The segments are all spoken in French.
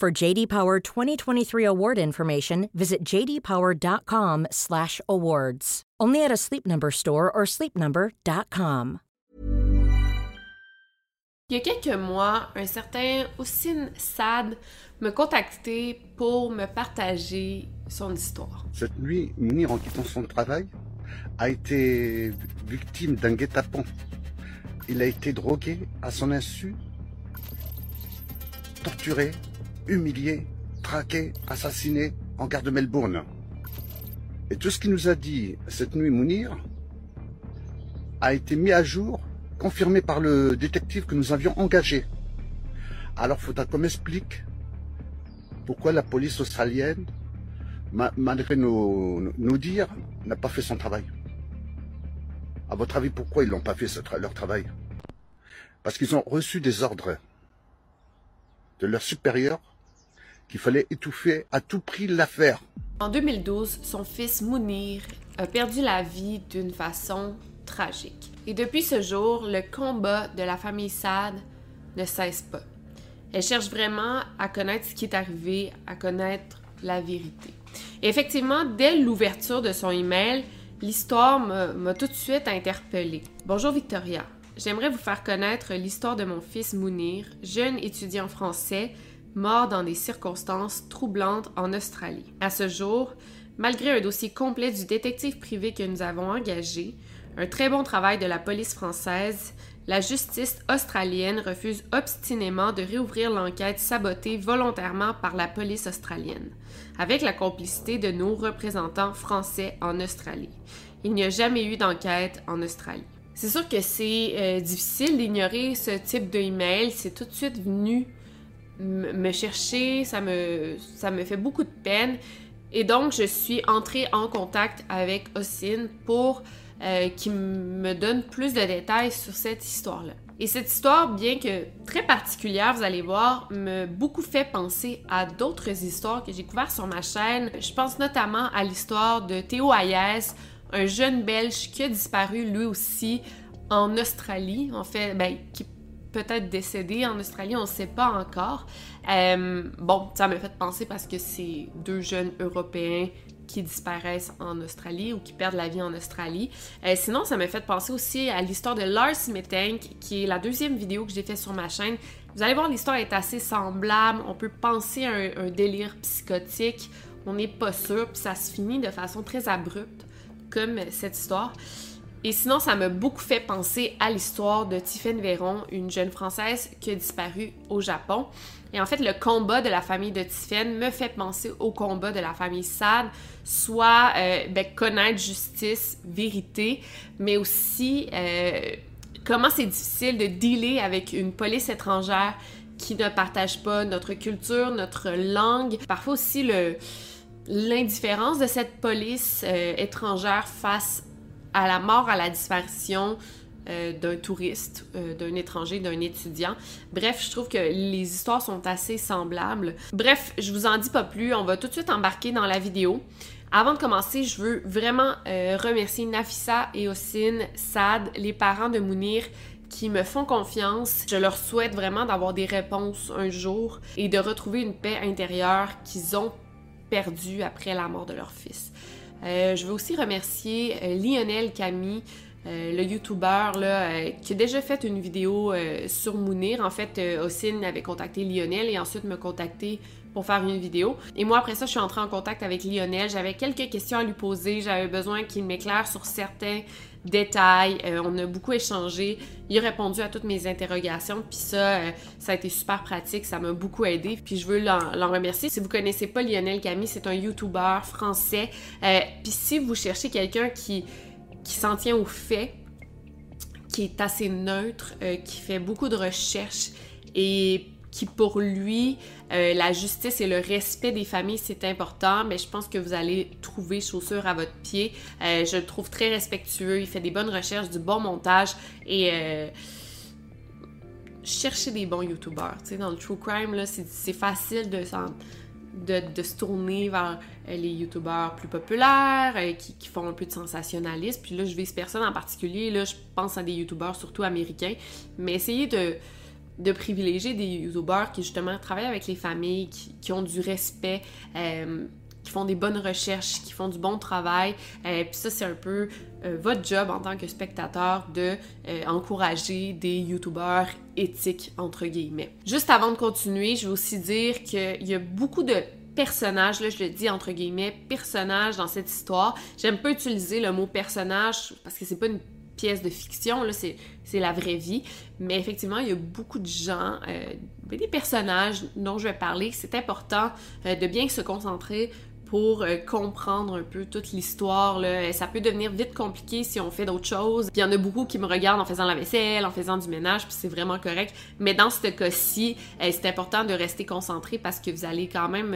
For JD Power 2023 award information, visit jdpower.com/awards. Only at a Sleep Number store or sleepnumber.com. Il y a quelques mois, un certain Houssine Sad me contacté pour me partager son histoire. Cette nuit, Mounir, en quittant son travail, a été victime d'un guet-apens. Il a été drogué à son insu, torturé, humilié, traqué, assassiné en gare de Melbourne. Et tout ce qu'il nous a dit cette nuit, Mounir, a été mis à jour, confirmé par le détective que nous avions engagé. Alors faudra qu'on m'explique pourquoi la police australienne, malgré nos, nos dires, n'a pas fait son travail. À votre avis, pourquoi ils n'ont pas fait leur travail? Parce qu'ils ont reçu des ordres de leurs supérieurs qu'il fallait étouffer à tout prix l'affaire. En 2012, son fils Mounir a perdu la vie d'une façon tragique. Et depuis ce jour, le combat de la famille Sad ne cesse pas. Elle cherche vraiment à connaître ce qui est arrivé, à connaître la vérité. Et effectivement, dès l'ouverture de son email, l'histoire m'a tout de suite interpellée. Bonjour Victoria. J'aimerais vous faire connaître l'histoire de mon fils Mounir, jeune étudiant français, mort dans des circonstances troublantes en Australie. À ce jour, malgré un dossier complet du détective privé que nous avons engagé, un très bon travail de la police française, la justice australienne refuse obstinément de réouvrir l'enquête sabotée volontairement par la police australienne, avec la complicité de nos représentants français en Australie. Il n'y a jamais eu d'enquête en Australie. C'est sûr que c'est euh, difficile d'ignorer ce type d'email. C'est tout de suite venu me chercher, ça me, ça me fait beaucoup de peine. Et donc, je suis entrée en contact avec Ossine pour euh, qui me donne plus de détails sur cette histoire-là. Et cette histoire, bien que très particulière, vous allez voir, me beaucoup fait penser à d'autres histoires que j'ai couvertes sur ma chaîne. Je pense notamment à l'histoire de Théo Hayes, un jeune Belge qui a disparu lui aussi en Australie, en fait, ben, qui peut-être décédé en Australie, on ne sait pas encore. Euh, bon, ça m'a fait penser parce que c'est deux jeunes Européens qui disparaissent en Australie ou qui perdent la vie en Australie. Euh, sinon, ça m'a fait penser aussi à l'histoire de Lars Smithank, qui est la deuxième vidéo que j'ai fait sur ma chaîne. Vous allez voir, l'histoire est assez semblable. On peut penser à un, délire psychotique. On n'est pas sûr, puis ça se finit de façon très abrupte, comme cette histoire. Et sinon, ça m'a beaucoup fait penser à l'histoire de Tiffaine Véron, une jeune Française qui a disparu au Japon. Et en fait, le combat de la famille de Tiffaine me fait penser au combat de la famille Sad, soit euh, ben, connaître justice, vérité, mais aussi euh, comment c'est difficile de dealer avec une police étrangère qui ne partage pas notre culture, notre langue. Parfois aussi l'indifférence de cette police euh, étrangère face à la mort, à la disparition euh, d'un touriste, euh, d'un étranger, d'un étudiant. Bref, je trouve que les histoires sont assez semblables. Bref, je vous en dis pas plus, on va tout de suite embarquer dans la vidéo. Avant de commencer, je veux vraiment euh, remercier Nafissa et Ossine, Sad, les parents de Mounir qui me font confiance. Je leur souhaite vraiment d'avoir des réponses un jour et de retrouver une paix intérieure qu'ils ont perdue après la mort de leur fils. Je veux aussi remercier Lionel Camille euh, le YouTuber là, euh, qui a déjà fait une vidéo euh, sur Mounir. En fait, Ossine avait contacté Lionel et ensuite me contacté pour faire une vidéo. Et moi, après ça, je suis entrée en contact avec Lionel. J'avais quelques questions à lui poser. J'avais besoin qu'il m'éclaire sur certains détails. Euh, on a beaucoup échangé. Il a répondu à toutes mes interrogations. Puis ça, euh, ça a été super pratique. Ça m'a beaucoup aidé. Puis je veux l'en remercier. Si vous connaissez pas Lionel Camille, c'est un YouTuber français. Euh, puis si vous cherchez quelqu'un qui, qui s'en tient aux faits, qui est assez neutre, qui fait beaucoup de recherches et qui pour lui, euh, la justice et le respect des familles, c'est important, mais je pense que vous allez trouver chaussure à votre pied. Euh, je le trouve très respectueux, il fait des bonnes recherches, du bon montage et euh, cherchez des bons youtubeurs. Tu sais, dans le true crime, là, c'est facile de, se tourner vers les youtubeurs plus populaires, qui, font un peu de sensationnalisme. Puis là, je vise personne en particulier, là, je pense à des youtubeurs surtout américains, mais essayez de de privilégier des youtubeurs qui justement travaillent avec les familles, qui, ont du respect, euh, qui font des bonnes recherches, qui font du bon travail. Euh, puis ça, c'est un peu euh, votre job en tant que spectateur de encourager des youtubeurs éthiques, entre guillemets. Juste avant de continuer, je vais aussi dire qu'il y a beaucoup de personnages, là je le dis entre guillemets, personnages dans cette histoire. J'aime pas utiliser le mot personnage parce que c'est pas une pièce de fiction, là, c'est, la vraie vie. Mais effectivement, il y a beaucoup de gens, euh, des personnages dont je vais parler. C'est important euh, de bien se concentrer pour euh, comprendre un peu toute l'histoire. Ça peut devenir vite compliqué si on fait d'autres choses. Il y en a beaucoup qui me regardent en faisant la vaisselle, en faisant du ménage, puis c'est vraiment correct. Mais dans ce cas-ci, c'est important de rester concentré parce que vous allez quand même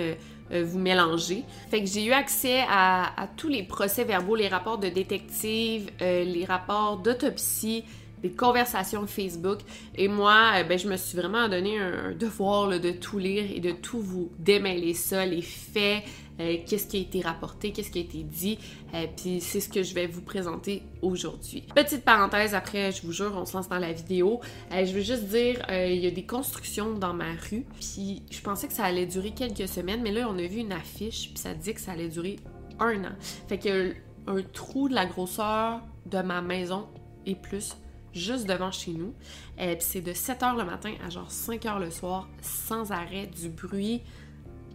euh, vous mélanger. Fait que j'ai eu accès à, tous les procès-verbaux, les rapports de détective, euh, les rapports d'autopsie, les conversations Facebook. Et moi, euh, ben, je me suis vraiment donné un, devoir de tout lire et de tout vous démêler ça, les faits, euh, qu'est-ce qui a été rapporté, qu'est-ce qui a été dit, euh, puis c'est ce que je vais vous présenter aujourd'hui. Petite parenthèse, après, je vous jure, on se lance dans la vidéo. Euh, je veux juste dire, il y a des constructions dans ma rue, puis je pensais que ça allait durer quelques semaines, mais là, on a vu une affiche, puis ça dit que ça allait durer un an. Fait que un trou de la grosseur de ma maison et plus juste devant chez nous. puis c'est de 7h le matin à genre 5h le soir, sans arrêt, du bruit,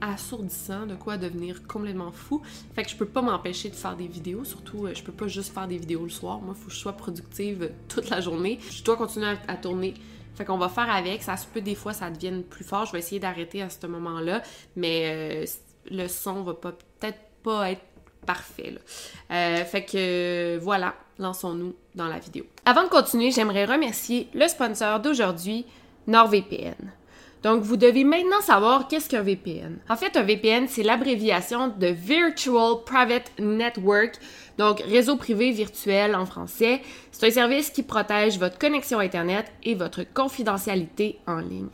assourdissant, de quoi devenir complètement fou. Fait que je peux pas m'empêcher de faire des vidéos, surtout euh, je peux pas juste faire des vidéos le soir. Moi, faut que je sois productive toute la journée. Je dois continuer à, tourner. Fait qu'on va faire avec. Ça se peut des fois ça devienne plus fort. Je vais essayer d'arrêter à ce moment-là, mais euh, le son va peut-être pas être parfait. Euh, fait que voilà, lançons-nous dans la vidéo. Avant de continuer, j'aimerais remercier le sponsor d'aujourd'hui, NordVPN. Donc, vous devez maintenant savoir qu'est-ce qu'un VPN. En fait, un VPN, c'est l'abréviation de Virtual Private Network, donc réseau privé virtuel en français. C'est un service qui protège votre connexion Internet et votre confidentialité en ligne.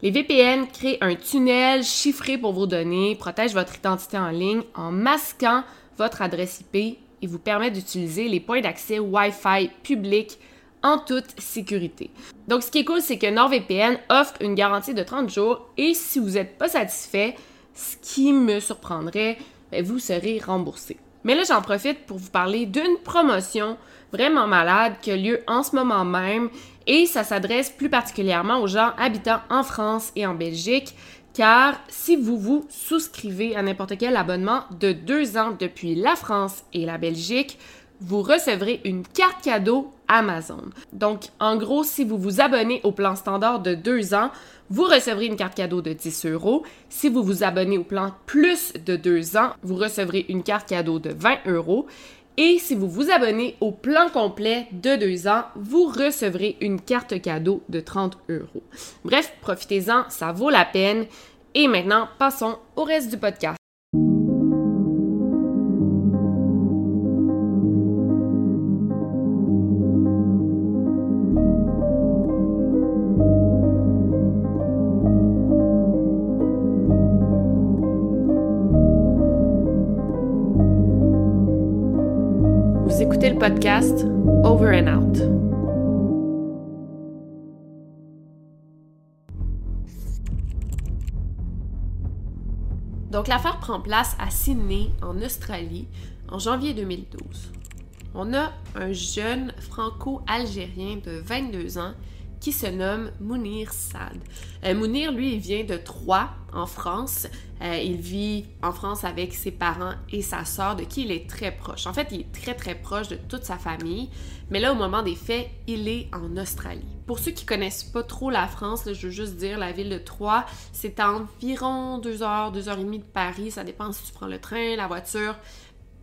Les VPN créent un tunnel chiffré pour vos données, protègent votre identité en ligne en masquant votre adresse IP et vous permettent d'utiliser les points d'accès Wi-Fi publics en toute sécurité. Donc, ce qui est cool, c'est que NordVPN offre une garantie de 30 jours et si vous n'êtes pas satisfait, ce qui me surprendrait, ben, vous serez remboursé. Mais là, j'en profite pour vous parler d'une promotion vraiment malade qui a lieu en ce moment même et ça s'adresse plus particulièrement aux gens habitant en France et en Belgique car si vous vous souscrivez à n'importe quel abonnement de deux ans depuis la France et la Belgique, vous recevrez une carte cadeau Amazon. Donc, en gros, si vous vous abonnez au plan standard de 2 ans, vous recevrez une carte cadeau de 10 euros. Si vous vous abonnez au plan plus de 2 ans, vous recevrez une carte cadeau de 20 euros. Et si vous vous abonnez au plan complet de 2 ans, vous recevrez une carte cadeau de 30 euros. Bref, profitez-en, ça vaut la peine. Et maintenant, passons au reste du podcast. Podcast Over and Out. Donc l'affaire prend place à Sydney, en Australie, en janvier 2012. On a un jeune franco-algérien de 22 ans qui se nomme Mounir Sad. Euh, Mounir, lui, il vient de Troyes, en France. Euh, il vit en France avec ses parents et sa sœur, de qui il est très proche. En fait, il est très très proche de toute sa famille. Mais là, au moment des faits, il est en Australie. Pour ceux qui connaissent pas trop la France, je veux juste dire, la ville de Troyes, c'est à environ deux heures, deux heures et demie de Paris. Ça dépend si tu prends le train, la voiture.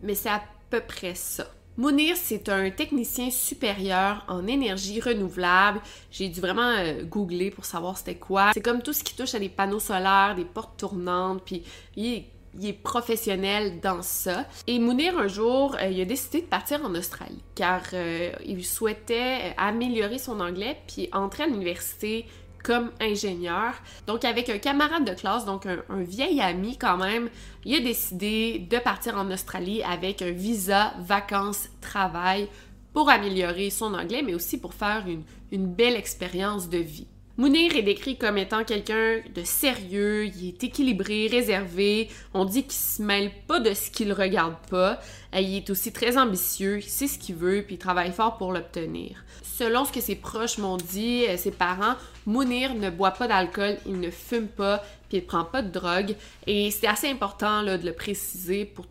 Mais c'est à peu près ça. Mounir, c'est un technicien supérieur en énergie renouvelable. J'ai dû vraiment euh, googler pour savoir c'était quoi. C'est comme tout ce qui touche à des panneaux solaires, des portes tournantes, puis il est, professionnel dans ça. Et Mounir, un jour, euh, il a décidé de partir en Australie car euh, il souhaitait améliorer son anglais puis entrer à l'université comme ingénieur. Donc avec un camarade de classe, donc un, vieil ami quand même, il a décidé de partir en Australie avec un visa vacances-travail pour améliorer son anglais, mais aussi pour faire une belle expérience de vie. Mounir est décrit comme étant quelqu'un de sérieux, il est équilibré, réservé, on dit qu'il se mêle pas de ce qu'il regarde pas, il est aussi très ambitieux, il sait ce qu'il veut, puis il travaille fort pour l'obtenir. Selon ce que ses proches m'ont dit, euh, ses parents, Mounir ne boit pas d'alcool, il ne fume pas, puis il prend pas de drogue. Et c'est assez important là, de le préciser pour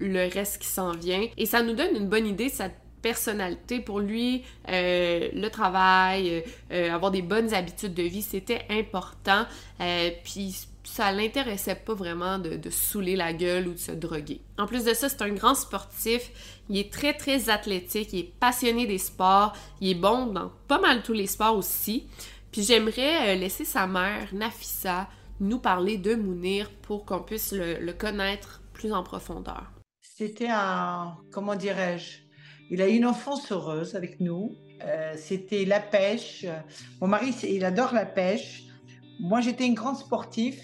le reste qui s'en vient. Et ça nous donne une bonne idée de sa personnalité. Pour lui, euh, le travail, euh, avoir des bonnes habitudes de vie, c'était important. puis ça l'intéressait pas vraiment de, de saouler la gueule ou de se droguer. En plus de ça, c'est un grand sportif. Il est très, très athlétique. Il est passionné des sports. Il est bon dans pas mal tous les sports aussi. Puis j'aimerais euh, laisser sa mère, Nafissa, nous parler de Mounir pour qu'on puisse le, connaître plus en profondeur. C'était un, comment dirais-je, il a eu une enfance heureuse avec nous. Euh, c'était la pêche. Mon mari, il adore la pêche. Moi, j'étais une grande sportive.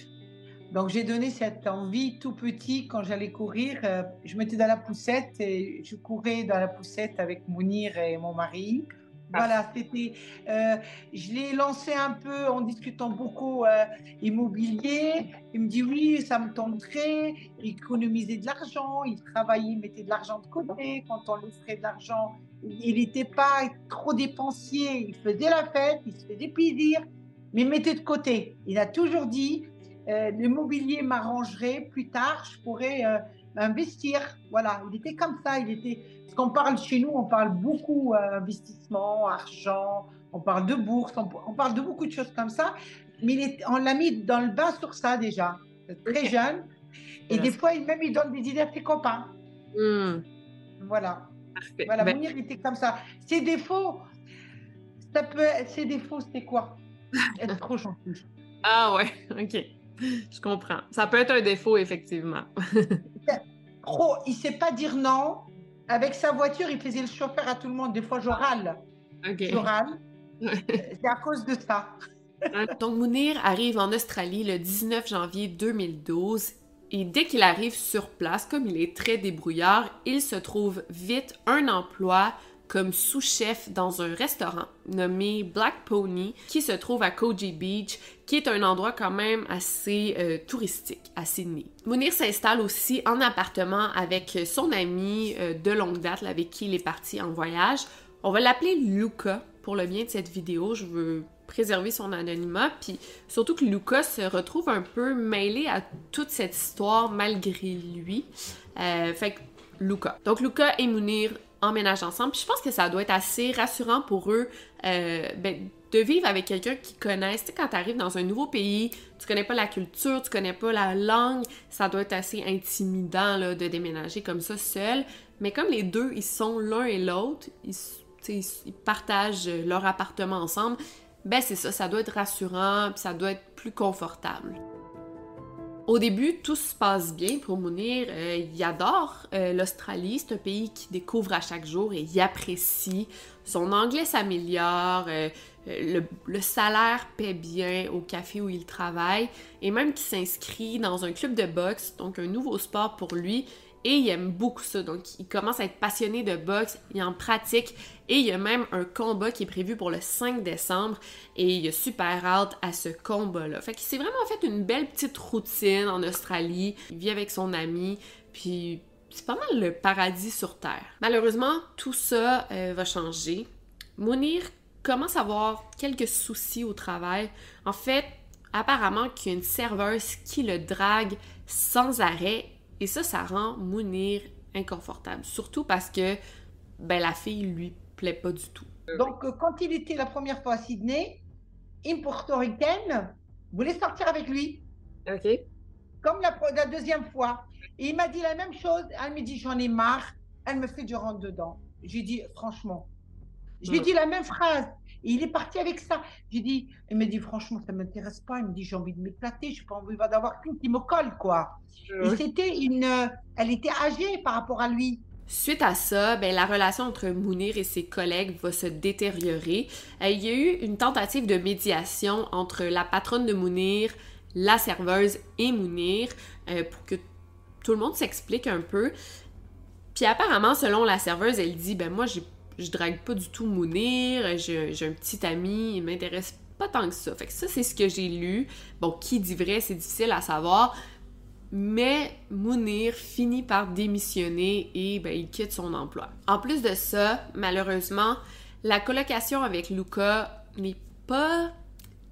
Donc j'ai donné cette envie tout petit quand j'allais courir. Euh, je mettais dans la poussette et je courais dans la poussette avec Mounir et mon mari. Voilà, c'était. Euh, je l'ai lancé un peu en discutant beaucoup euh, immobilier. Il me dit oui, ça me tenterait. Il économisait de l'argent, il travaillait, il mettait de l'argent de côté. Quand on lui offrait de l'argent, il n'était pas trop dépensier. Il faisait la fête, il se faisait plaisir, mais il mettait de côté. Il a toujours dit euh, l'immobilier m'arrangerait plus tard, je pourrais euh, investir. Voilà, il était comme ça. Il était. Qu'on parle chez nous, on parle beaucoup euh, investissement, argent, on parle de bourse, on, parle de beaucoup de choses comme ça. Mais on l'a mis dans le bain sur ça déjà, très jeune. Et des fois, il, même il donne des idées à ses copains. Hmm. Voilà. Voilà, ben... Mounir était comme ça. Ses défauts, ça peut, ses défauts, c'était quoi? Être trop gentil. Ah ouais, ok. Je comprends. Ça peut être un défaut, effectivement. Trop, il sait pas dire non. Avec sa voiture, il faisait le chauffeur à tout le monde. Des fois, je râle. Je râle. C'est à cause de ça. Donc, Mounir arrive en Australie le 19 janvier 2012 et dès qu'il arrive sur place, comme il est très débrouillard, il se trouve vite un emploi comme sous-chef dans un restaurant nommé Black Pony qui se trouve à Koji Beach, qui est un endroit quand même assez euh, touristique à Sydney. Mounir s'installe aussi en appartement avec son ami euh, de longue date avec qui il est parti en voyage. On va l'appeler Luca pour le bien de cette vidéo. Je veux préserver son anonymat, puis surtout que Luca se retrouve un peu mêlé à toute cette histoire malgré lui. Euh, fait que Luca. Donc Luca et Mounir emménagent ensemble. Puis je pense que ça doit être assez rassurant pour eux euh, ben, de vivre avec quelqu'un qui connaisse. Tu sais, quand tu arrives dans un nouveau pays, tu connais pas la culture, tu connais pas la langue, ça doit être assez intimidant là, de déménager comme ça seul. Mais comme les deux, ils sont l'un et l'autre, ils, ils, partagent leur appartement ensemble, ben c'est ça, ça doit être rassurant, puis ça doit être plus confortable. Au début, tout se passe bien pour Mounir. Euh, il adore euh, l'Australie. C'est un pays qu'il découvre à chaque jour et il apprécie. Son anglais s'améliore. Euh, le, le, salaire paie bien au café où il travaille. Et même qu'il s'inscrit dans un club de boxe, donc un nouveau sport pour lui. Et il aime beaucoup ça. Donc, il commence à être passionné de boxe, il en pratique et il y a même un combat qui est prévu pour le 5 décembre et il a super hâte à ce combat-là. Fait qu'il s'est vraiment fait une belle petite routine en Australie. Il vit avec son ami, puis c'est pas mal le paradis sur Terre. Malheureusement, tout ça euh, va changer. Mounir commence à avoir quelques soucis au travail. En fait, apparemment qu'il y a une serveuse qui le drague sans arrêt et ça, ça rend Mounir inconfortable. Surtout parce que ben, la fille lui plaît pas du tout. Donc, euh, quand il était la première fois à Sydney, une portoricaine voulait sortir avec lui. OK. Comme la, la deuxième fois. Et il m'a dit la même chose. Elle me dit J'en ai marre. Elle me fait du rentre dedans. J'ai dit Franchement. Je lui ai Mm. dit la même phrase. Et il est parti avec ça. J'ai dit, il me dit, franchement, ça ne m'intéresse pas. Il me dit, j'ai envie de m'éclater. Je n'ai pas envie d'avoir qu'une qui me colle, quoi. Et c'était une. euh, Elle était âgée par rapport à lui. Suite à ça, ben, la relation entre Mounir et ses collègues va se détériorer. Euh, il y a eu une tentative de médiation entre la patronne de Mounir, la serveuse et Mounir euh, pour que tout le monde s'explique un peu. Puis apparemment, selon la serveuse, elle dit Ben moi, j'ai- je drague pas du tout Mounir, j'ai un petit ami, il m'intéresse pas tant que ça. Fait que ça, c'est ce que j'ai lu. Bon, qui dit vrai, c'est difficile à savoir. Mais Mounir finit par démissionner et ben, il quitte son emploi. En plus de ça, malheureusement, la colocation avec Luca n'est pas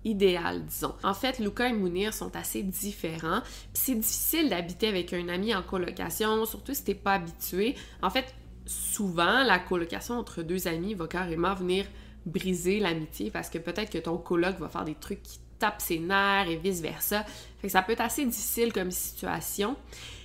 idéale, disons. En fait, Luca et Mounir sont assez différents. C'est difficile d'habiter avec un ami en colocation, surtout si t'es pas habitué. En fait, souvent, la colocation entre deux amis va carrément venir briser l'amitié parce que peut-être que ton coloc va faire des trucs qui tapent ses nerfs et vice-versa. Fait ça peut être assez difficile comme situation.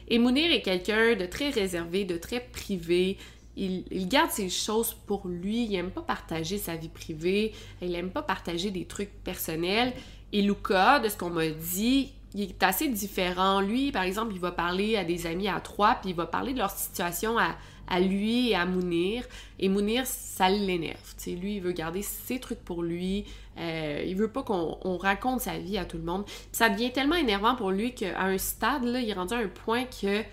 Et Mounir est quelqu'un de très réservé, de très privé. Il, il garde ses choses pour lui, il aime pas partager sa vie privée, il aime pas partager des trucs personnels. Et Luca, de ce qu'on m'a dit, il est assez différent. Lui, par exemple, il va parler à des amis à trois, puis il va parler de leur situation à, à lui et à Mounir. Et Mounir, ça l'énerve. Lui, il veut garder ses trucs pour lui. Euh, il veut pas qu'on on raconte sa vie à tout le monde. Ça devient tellement énervant pour lui qu'à un stade, là, il est rendu à un point que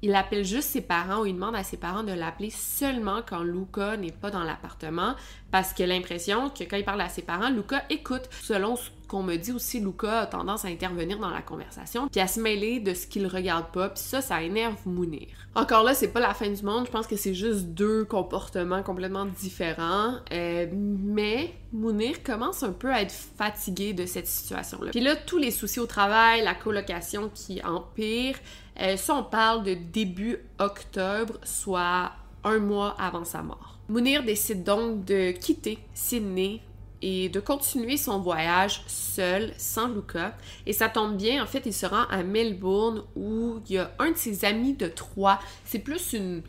il appelle juste ses parents ou il demande à ses parents de l'appeler seulement quand Luca n'est pas dans l'appartement parce qu'il a l'impression que quand il parle à ses parents, Luca écoute. Selon ce qu'on me dit aussi, Luca a tendance à intervenir dans la conversation puis à se mêler de ce qu'il regarde pas puis ça, ça énerve Mounir. Encore là, c'est pas la fin du monde, je pense que c'est juste deux comportements complètement différents, euh, mais Mounir commence un peu à être fatigué de cette situation-là. Puis là, tous les soucis au travail, la colocation qui empire, euh, ça, on parle de début octobre, soit un mois avant sa mort. Mounir décide donc de quitter Sydney et de continuer son voyage seul, sans Luca. Et ça tombe bien, en fait, il se rend à Melbourne où il y a un de ses amis de Troyes. C'est plus une...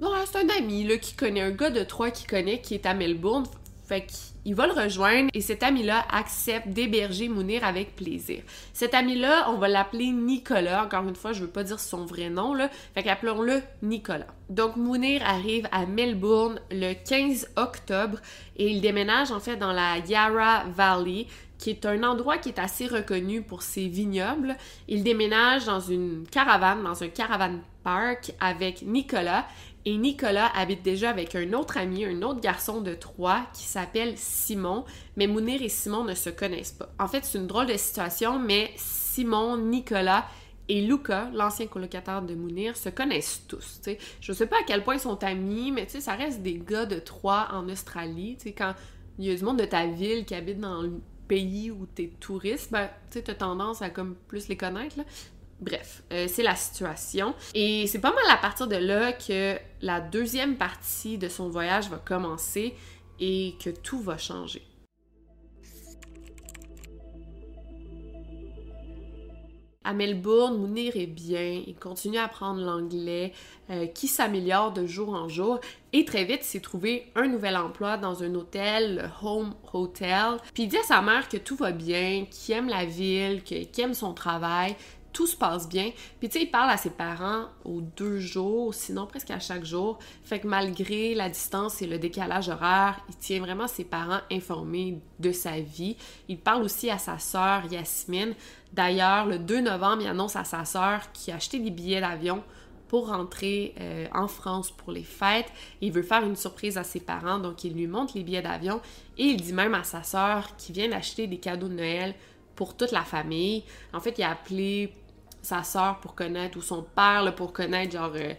Ouais, c'est un ami là, qui connaît, un gars de Troyes qui connaît, qui est à Melbourne. Fait qu'il va le rejoindre et cet ami-là accepte d'héberger Mounir avec plaisir. Cet ami-là, on va l'appeler Nicolas. Encore une fois, je veux pas dire son vrai nom. Fait qu'appelons-le Nicolas. Donc, Mounir arrive à Melbourne le 15 octobre et il déménage en fait dans la Yarra Valley, qui est un endroit qui est assez reconnu pour ses vignobles. Il déménage dans une caravane, dans un caravan park avec Nicolas. Et Nicolas habite déjà avec un autre ami, un autre garçon de Troyes qui s'appelle Simon, mais Mounir et Simon ne se connaissent pas. En fait, c'est une drôle de situation, mais Simon, Nicolas et Luca, l'ancien colocataire de Mounir, se connaissent tous. Je sais pas à quel point ils sont amis, mais tu ça reste des gars de Troyes en Australie. Tu quand il y a du monde de ta ville qui habite dans le pays où t'es touriste, ben, tu t'as tendance à comme plus les connaître. Bref, euh, c'est la situation. Et c'est pas mal à partir de là que la deuxième partie de son voyage va commencer et que tout va changer. À Melbourne, Mounir est bien, il continue à apprendre l'anglais, euh, qui s'améliore de jour en jour, et très vite, s'est trouvé un nouvel emploi dans un hôtel, le Home Hotel. Puis il dit à sa mère que tout va bien, qu'il aime la ville, qu'il aime son travail, tout se passe bien. Puis tu sais, il parle à ses parents aux deux jours, sinon presque à chaque jour. Fait que malgré la distance et le décalage horaire, il tient vraiment ses parents informés de sa vie. Il parle aussi à sa sœur Yasmine. D'ailleurs, le 2 novembre, il annonce à sa sœur qu'il a acheté des billets d'avion pour rentrer euh, en France pour les fêtes. Il veut faire une surprise à ses parents, donc il lui montre les billets d'avion et il dit même à sa sœur qu'il vient d'acheter des cadeaux de Noël pour toute la famille. En fait, il a appelé sa sœur pour connaître, ou son père pour connaître genre euh,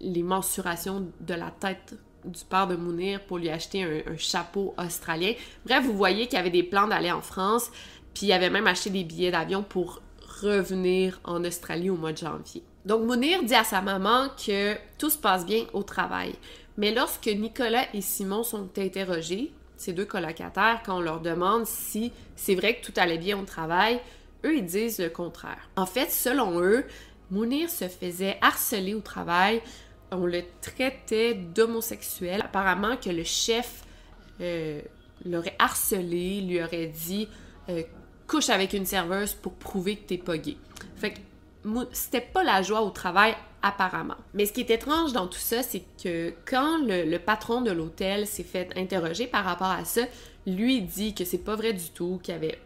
les mensurations de la tête du père de Mounir pour lui acheter un, chapeau australien. Bref, vous voyez qu'il y avait des plans d'aller en France, puis il avait même acheté des billets d'avion pour revenir en Australie au mois de janvier. Donc Mounir dit à sa maman que tout se passe bien au travail. Mais lorsque Nicolas et Simon sont interrogés, ces deux colocataires, quand on leur demande si c'est vrai que tout allait bien au travail, eux, ils disent le contraire. En fait, selon eux, Mounir se faisait harceler au travail, on le traitait d'homosexuel. Apparemment que le chef euh, l'aurait harcelé, lui aurait dit euh, couche avec une serveuse pour prouver que t'es pas gay. Fait que c'était pas la joie au travail apparemment. Mais ce qui est étrange dans tout ça, c'est que quand le, patron de l'hôtel s'est fait interroger par rapport à ça, lui dit que c'est pas vrai du tout, qu'il y avait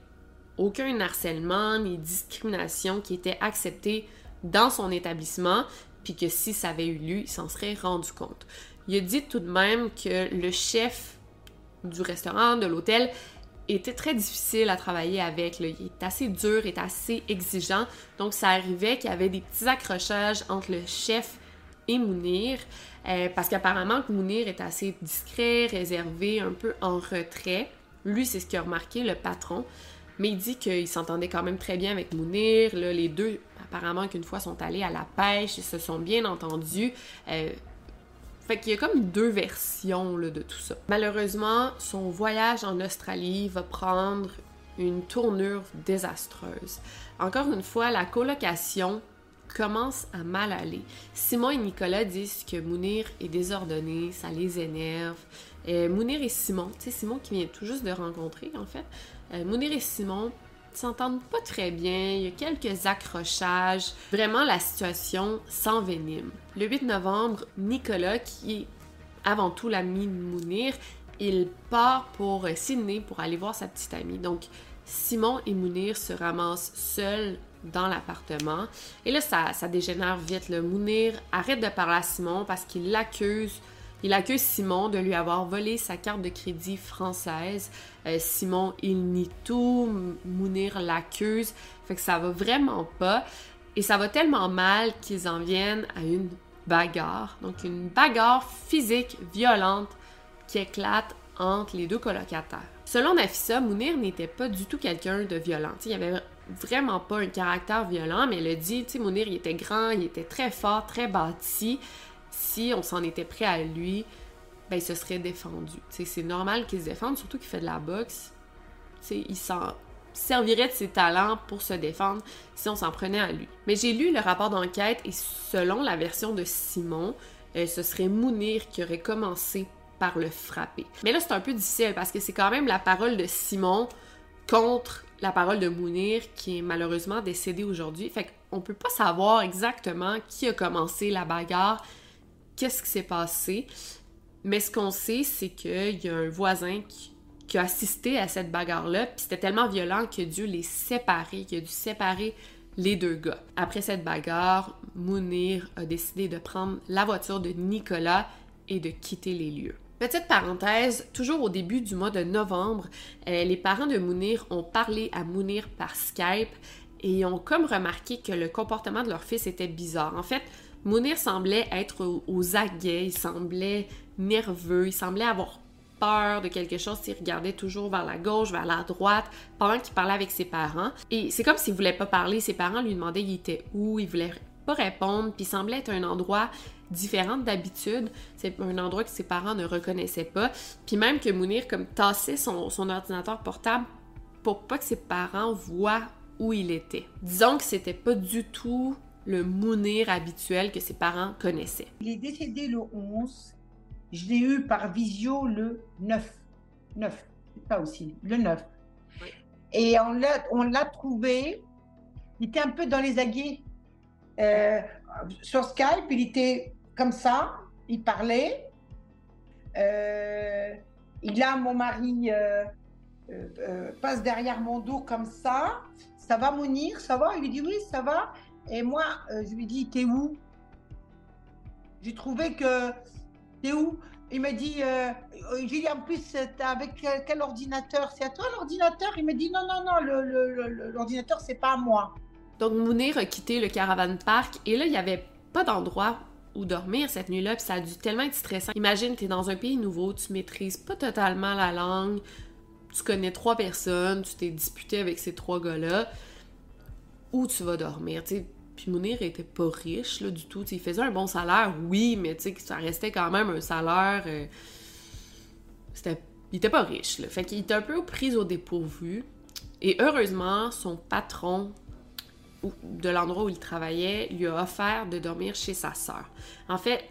aucun harcèlement ni discrimination qui était accepté dans son établissement, puis que si ça avait eu lieu, il s'en serait rendu compte. Il a dit tout de même que le chef du restaurant, de l'hôtel, était très difficile à travailler avec. Il est assez dur, est assez exigeant. Donc, ça arrivait qu'il y avait des petits accrochages entre le chef et Mounir. Euh, parce qu'apparemment, Mounir est assez discret, réservé, un peu en retrait. Lui, c'est ce qu'il a remarqué, le patron. Mais il dit qu'il s'entendait quand même très bien avec Mounir. Les deux, apparemment, qu'une fois sont allés à la pêche, ils se sont bien entendus. Euh, fait qu'il y a comme deux versions de tout ça. Malheureusement, son voyage en Australie va prendre une tournure désastreuse. Encore une fois, la colocation commence à mal aller. Simon et Nicolas disent que Mounir est désordonné, ça les énerve. Euh, Mounir et Simon, tu sais, Simon qui vient tout juste de rencontrer en fait, euh, Mounir et Simon s'entendent pas très bien, il y a quelques accrochages. Vraiment, la situation s'envenime. Le 8 novembre, Nicolas, qui est avant tout l'ami de Mounir, il part pour Sydney pour aller voir sa petite amie. Donc, Simon et Mounir se ramassent seuls dans l'appartement. Et là, ça, ça dégénère vite. Le Mounir arrête de parler à Simon parce qu'il l'accuse il accuse Simon de lui avoir volé sa carte de crédit française. Euh, Simon, il nie tout. Mounir l'accuse. Fait que ça va vraiment pas. Et ça va tellement mal qu'ils en viennent à une bagarre. Donc une bagarre physique, violente, qui éclate entre les deux colocataires. Selon Nafissa, Mounir n'était pas du tout quelqu'un de violent. il avait vraiment pas un caractère violent, mais elle a dit, Mounir, il était grand, il était très fort, très bâti si on s'en était prêt à lui, ben il se serait défendu. c'est normal qu'il se défende, surtout qu'il fait de la boxe. il s'en servirait de ses talents pour se défendre si on s'en prenait à lui. Mais j'ai lu le rapport d'enquête et selon la version de Simon, euh, ce serait Mounir qui aurait commencé par le frapper. Mais là, c'est un peu difficile parce que c'est quand même la parole de Simon contre la parole de Mounir qui est malheureusement décédé aujourd'hui. Fait qu'on peut pas savoir exactement qui a commencé la bagarre, qu'est-ce qui s'est passé. Mais ce qu'on sait, c'est qu'il y a un voisin qui, a assisté à cette bagarre-là, puis c'était tellement violent que Dieu les séparé, qu'il a dû séparer les deux gars. Après cette bagarre, Mounir a décidé de prendre la voiture de Nicolas et de quitter les lieux. Petite parenthèse, toujours au début du mois de novembre, euh, les parents de Mounir ont parlé à Mounir par Skype et ont comme remarqué que le comportement de leur fils était bizarre. En fait, Mounir semblait être aux aguets, il semblait nerveux, il semblait avoir peur de quelque chose, il regardait toujours vers la gauche, vers la droite, pendant qu'il parlait avec ses parents. Et c'est comme s'il voulait pas parler, ses parents lui demandaient il était où, il voulait pas répondre, puis il semblait être un endroit différent d'habitude. C'est un endroit que ses parents ne reconnaissaient pas. Puis même que Mounir comme tassait son, ordinateur portable pour pas que ses parents voient où il était. Disons que c'était pas du tout le Mounir habituel que ses parents connaissaient. Il est décédé le 11. Je l'ai eu par visio le 9. 9, pas aussi, le 9. Et on l'a, on l'a trouvé, il était un peu dans les aguets. Euh, sur Skype, il était comme ça, il parlait. Euh, il a mon mari euh, passe derrière mon dos comme ça. Ça va Mounir, ça va? Il lui dit oui, ça va. Et moi, euh, je lui dis, t'es où? J'ai trouvé que, t'es où? Il m'a dit, euh, euh, j'ai dit en plus, t'es avec quel ordinateur? C'est à toi l'ordinateur? Il m'a dit, non, non, non, l'ordinateur, c'est pas à moi. Donc, Mounir a quitté le caravan park et là, il n'y avait pas d'endroit où dormir cette nuit-là, puis ça a dû tellement être stressant. Imagine, tu es dans un pays nouveau, tu maîtrises pas totalement la langue, tu connais trois personnes, tu t'es disputé avec ces trois gars-là, où tu vas dormir. Puis Mounir était pas riche, du tout. il faisait un bon salaire, oui, mais ça restait quand même un salaire... Euh. Il était pas riche, là. Fait qu'il était un peu pris au dépourvu. Et heureusement, son patron de l'endroit où il travaillait lui a offert de dormir chez sa sœur. En fait,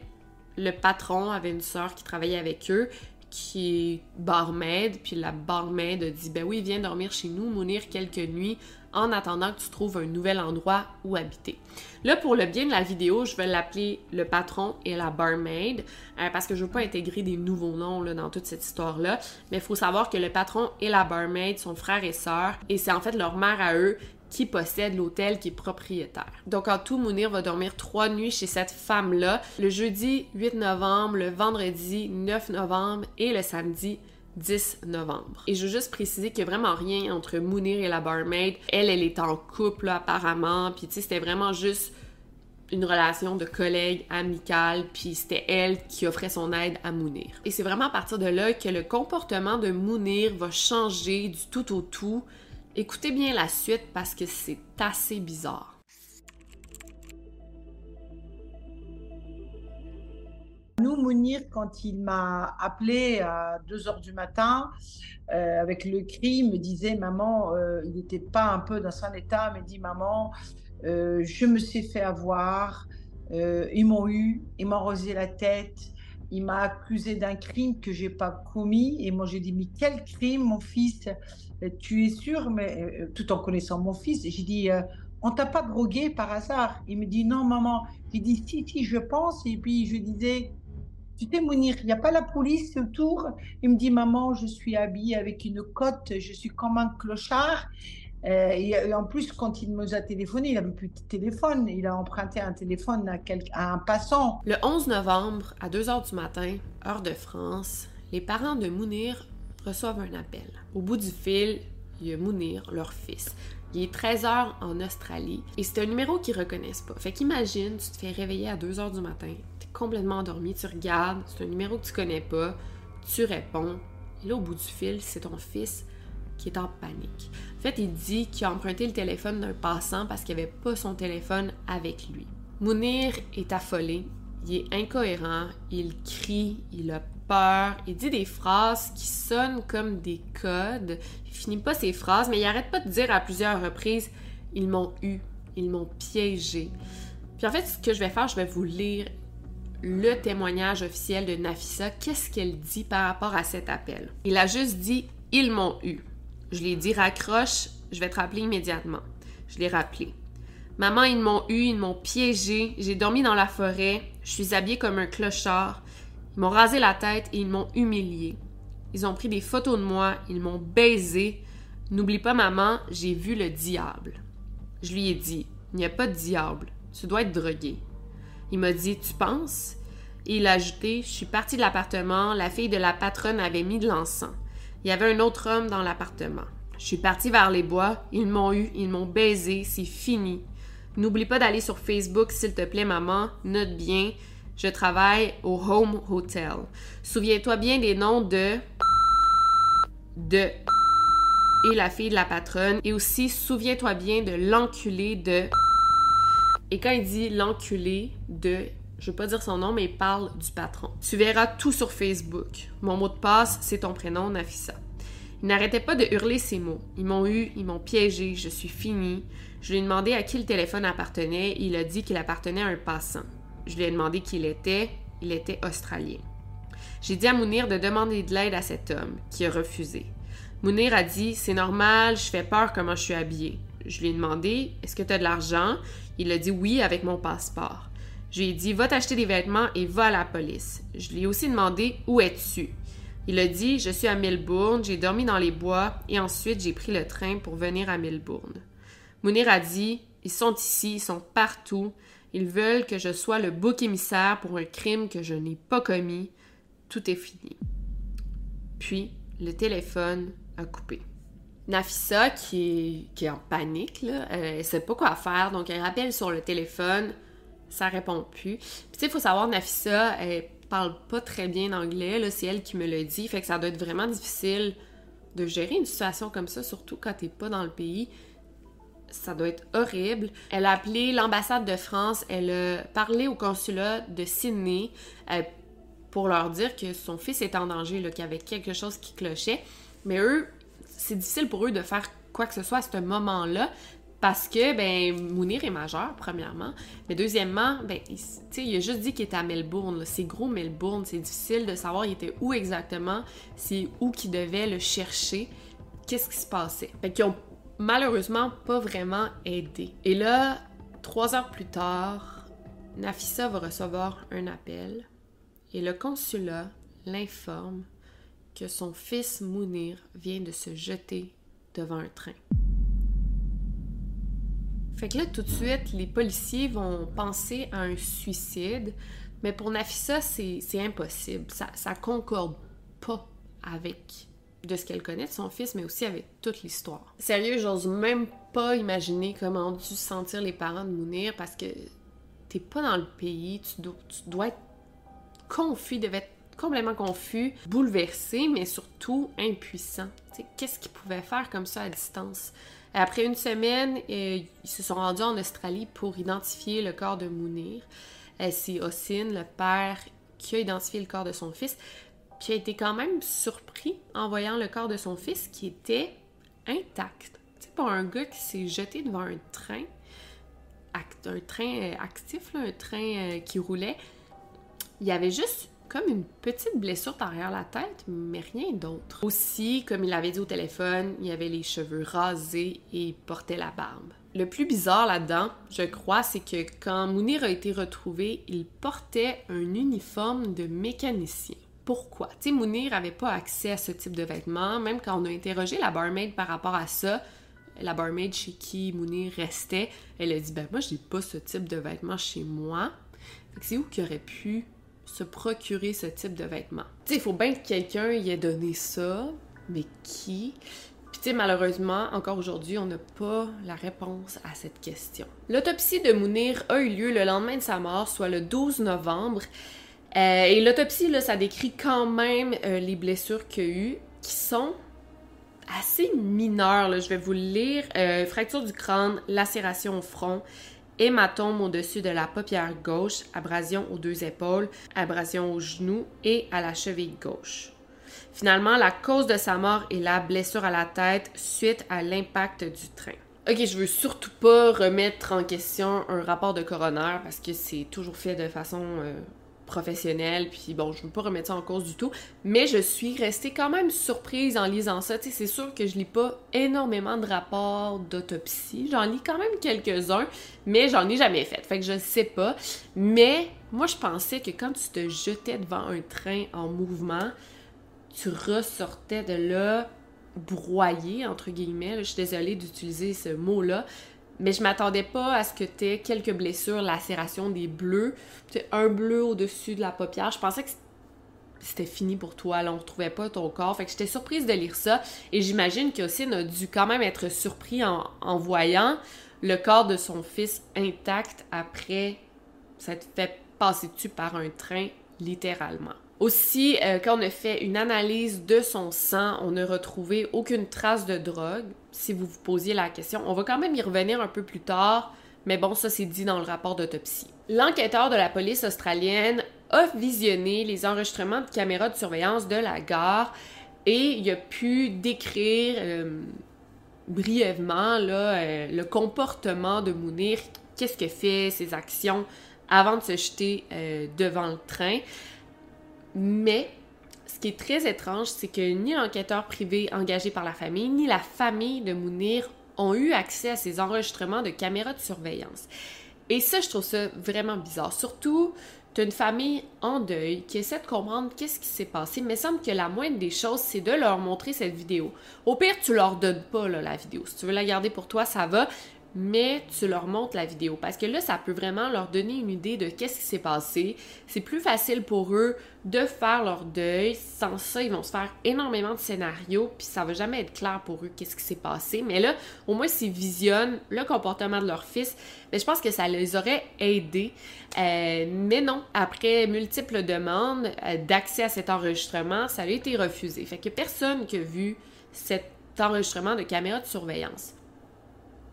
le patron avait une sœur qui travaillait avec eux, qui est barmaid, puis la barmaid a dit Ben oui, viens dormir chez nous, Mounir, quelques nuits, en attendant que tu trouves un nouvel endroit où habiter. Là, pour le bien de la vidéo, je vais l'appeler le patron et la barmaid, euh, parce que je veux pas intégrer des nouveaux noms dans toute cette histoire-là, mais il faut savoir que le patron et la barmaid sont frères et sœurs, et c'est en fait leur mère à eux qui possède l'hôtel qui est propriétaire. Donc en tout, Mounir va dormir trois nuits chez cette femme-là, le jeudi 8 novembre, le vendredi 9 novembre et le samedi 10 novembre. Et je veux juste préciser qu'il vraiment rien entre Mounir et la barmaid. Elle, elle est en couple apparemment, puis tu sais, c'était vraiment juste une relation de collègue amicale, puis c'était elle qui offrait son aide à Mounir. Et c'est vraiment à partir de là que le comportement de Mounir va changer du tout au tout Écoutez bien la suite parce que c'est assez bizarre. Mounir, quand il m'a appelé à 2 heures du matin euh, avec le cri, me disait Maman, euh, il n'était pas un peu dans son état, me dit Maman, euh, je me suis fait avoir, ils m'ont eu, ils m'ont rosé la tête, il m'a accusé d'un crime que j'ai pas commis. Et moi, j'ai dit, mais quel crime, mon fils? Tu es sûr? Mais tout en connaissant mon fils, j'ai dit, euh, on t'a pas drogué par hasard? Il me dit, non, maman. J'ai dit, si, si, je pense. Et puis, je disais, tu sais, Mounir, il n'y a pas la police autour. Il me dit, maman, je suis habillée avec une cote, je suis comme un clochard. Euh, et, en plus, quand il nous a téléphoné, il n'avait plus de téléphone. Il a emprunté un téléphone à, à un passant. Le 11 novembre, à 2 h du matin, heure de France, les parents de Mounir reçoivent un appel. Au bout du fil, il y a Mounir, leur fils. Il est 13 h en Australie et c'est un numéro qu'ils reconnaissent pas. Fait qu'imagine, tu te fais réveiller à 2 h du matin, complètement endormi, tu regardes, c'est un numéro que tu connais pas, tu réponds. Et là, au bout du fil, c'est ton fils qui est en panique. En fait, il dit qu'il a emprunté le téléphone d'un passant parce qu'il n'avait pas son téléphone avec lui. Mounir est affolé, il est incohérent, il crie, il a peur, il dit des phrases qui sonnent comme des codes. Il finit pas ses phrases, mais il arrête pas de dire à plusieurs reprises Ils m'ont eu, ils m'ont piégé. Puis en fait, ce que je vais faire, je vais vous lire le témoignage officiel de Nafissa. Qu'est-ce qu'elle dit par rapport à cet appel? Il a juste dit Ils m'ont eu. Je lui ai dit raccroche, je vais te rappeler immédiatement. Je l'ai rappelé. Maman, ils m'ont eu, ils m'ont piégé, j'ai dormi dans la forêt, je suis habillée comme un clochard. Ils m'ont rasé la tête et ils m'ont humilié. Ils ont pris des photos de moi, ils m'ont baisé. N'oublie pas, maman, j'ai vu le diable. Je lui ai dit Il n'y a pas de diable, tu dois être drogué. Il m'a dit Tu penses? Et il a ajouté Je suis partie de l'appartement, la fille de la patronne avait mis de l'encens. Il y avait un autre homme dans l'appartement. Je suis partie vers les bois, ils m'ont eu, ils m'ont baisé, c'est fini. N'oublie pas d'aller sur Facebook, s'il te plaît, maman. Note bien, je travaille au Home Hotel. Souviens-toi bien des noms de. de. et la fille de la patronne. Et aussi, souviens-toi bien de l'enculé de. Et quand il dit l'enculé de, je veux pas dire son nom, mais il parle du patron. Tu verras tout sur Facebook. Mon mot de passe, c'est ton prénom, Nafissa. Il n'arrêtait pas de hurler ces mots. Ils m'ont eu, ils m'ont piégé, je suis fini. Je lui ai demandé à qui le téléphone appartenait et il a dit qu'il appartenait à un passant. Je lui ai demandé qui il était. Il était australien. J'ai dit à Mounir de demander de l'aide à cet homme, qui a refusé. Mounir a dit C'est normal, je fais peur comment je suis habillée. Je lui ai demandé Est-ce que tu as de l'argent? Il a dit Oui, avec mon passeport. Je lui ai dit, va t'acheter des vêtements et va à la police. Je lui ai aussi demandé, où es-tu? Il a dit, je suis à Melbourne, j'ai dormi dans les bois et ensuite j'ai pris le train pour venir à Melbourne. Mounir a dit, ils sont ici, ils sont partout, ils veulent que je sois le bouc émissaire pour un crime que je n'ai pas commis. Tout est fini. Puis, le téléphone a coupé. Nafissa, qui est, en panique, là, elle ne sait pas quoi faire, donc elle rappelle sur le téléphone ça répond plus. Tu sais, il faut savoir, Nafissa, elle parle pas très bien anglais, là, c'est elle qui me le dit, fait que ça doit être vraiment difficile de gérer une situation comme ça, surtout quand t'es pas dans le pays. Ça doit être horrible. Elle a appelé l'ambassade de France, elle a parlé au consulat de Sydney euh, pour leur dire que son fils était en danger, qu'il y avait quelque chose qui clochait. Mais eux, c'est difficile pour eux de faire quoi que ce soit à ce moment-là parce que, ben, Mounir est majeur, premièrement. Mais deuxièmement, ben, il, il a juste dit qu'il était à Melbourne. C'est gros Melbourne, c'est difficile de savoir était où exactement, c'est où qu'il devait le chercher, qu'est-ce qui se passait? Fait qu'ils ont malheureusement pas vraiment aidé. Et là, trois heures plus tard, Nafissa va recevoir un appel et le consulat l'informe que son fils Mounir vient de se jeter devant un train. Fait que là, tout de suite, les policiers vont penser à un suicide, mais pour Nafissa, c'est impossible. Ça, concorde pas avec de ce qu'elle connaît de son fils, mais aussi avec toute l'histoire. Sérieux, j'ose même pas imaginer comment ont dû sentir les parents de Mounir parce que t'es pas dans le pays, tu dois, tu dois être confus, devait être complètement confus, bouleversé, mais surtout impuissant. Qu'est-ce qu'il pouvait faire comme ça à distance? Après une semaine, euh, ils se sont rendus en Australie pour identifier le corps de Mounir. Euh, c'est Ossine, le père, qui a identifié le corps de son fils, puis a été quand même surpris en voyant le corps de son fils qui était intact. C'est pour un gars qui s'est jeté devant un train, un train euh, actif, un train qui roulait, il y avait juste comme une petite blessure derrière la tête, mais rien d'autre. Aussi, comme il avait dit au téléphone, il avait les cheveux rasés et il portait la barbe. Le plus bizarre là-dedans, je crois, c'est que quand Mounir a été retrouvé, il portait un uniforme de mécanicien. Pourquoi? Tu sais, Mounir n'avait pas accès à ce type de vêtements. Même quand on a interrogé la barmaid par rapport à ça, la barmaid chez qui Mounir restait, elle a dit Ben, moi, j'ai pas ce type de vêtements chez moi. c'est où qu'il aurait pu se procurer ce type de vêtements. Tu sais, il faut bien que quelqu'un y ait donné ça, mais qui? Puis tu sais, malheureusement, encore aujourd'hui, on n'a pas la réponse à cette question. L'autopsie de Mounir a eu lieu le lendemain de sa mort, soit le 12 novembre. Euh, et l'autopsie, là, ça décrit quand même euh, les blessures qu'il a eues, qui sont assez mineures. Je vais vous le lire. Euh, fracture du crâne, lacération au front, hématome au-dessus de la paupière gauche, abrasion aux deux épaules, abrasion au genou et à la cheville gauche. Finalement, la cause de sa mort est la blessure à la tête suite à l'impact du train. Ok, je veux surtout pas remettre en question un rapport de coroner parce que c'est toujours fait de façon euh, professionnel, puis bon, je veux pas remettre ça en cause du tout, mais je suis restée quand même surprise en lisant ça. C'est sûr que je lis pas énormément de rapports d'autopsie, j'en lis quand même quelques-uns, mais j'en ai jamais fait, fait que je sais pas. Mais moi, je pensais que quand tu te jetais devant un train en mouvement, tu ressortais de là broyé, entre guillemets, je suis désolée d'utiliser ce mot-là, mais je m'attendais pas à ce que tu aies quelques blessures, lacération des bleus, un bleu au-dessus de la paupière. Je pensais que c'était fini pour toi, là, on retrouvait pas ton corps. Fait j'étais surprise de lire ça et j'imagine qu'Ossine a dû quand même être surpris en, voyant le corps de son fils intact après s'être fait passer dessus par un train, littéralement. Aussi, euh, quand on a fait une analyse de son sang, on n'a retrouvé aucune trace de drogue, si vous vous posiez la question. On va quand même y revenir un peu plus tard, mais bon, ça c'est dit dans le rapport d'autopsie. L'enquêteur de la police australienne a visionné les enregistrements de caméras de surveillance de la gare et il a pu décrire euh, brièvement euh, le comportement de Mounir, qu'est-ce que fait, ses actions avant de se jeter devant le train. Mais ce qui est très étrange, c'est que ni l'enquêteur privé engagé par la famille, ni la famille de Mounir ont eu accès à ces enregistrements de caméras de surveillance. Et ça, je trouve ça vraiment bizarre. Surtout, tu as une famille en deuil qui essaie de comprendre qu'est-ce qui s'est passé, mais semble que la moindre des choses, c'est de leur montrer cette vidéo. Au pire, tu leur donnes pas la vidéo. Si tu veux la garder pour toi, ça va. Mais tu leur montres la vidéo parce que là, ça peut vraiment leur donner une idée de qu'est-ce qui s'est passé. C'est plus facile pour eux de faire leur deuil. Sans ça, ils vont se faire énormément de scénarios, puis ça va jamais être clair pour eux qu'est-ce qui s'est passé. Mais là, au moins, s'ils visionnent le comportement de leur fils, mais ben, je pense que ça les aurait aidés. Euh, mais non, après multiples demandes euh, d'accès à cet enregistrement, ça a été refusé. Fait que personne qui a vu cet enregistrement de caméra de surveillance.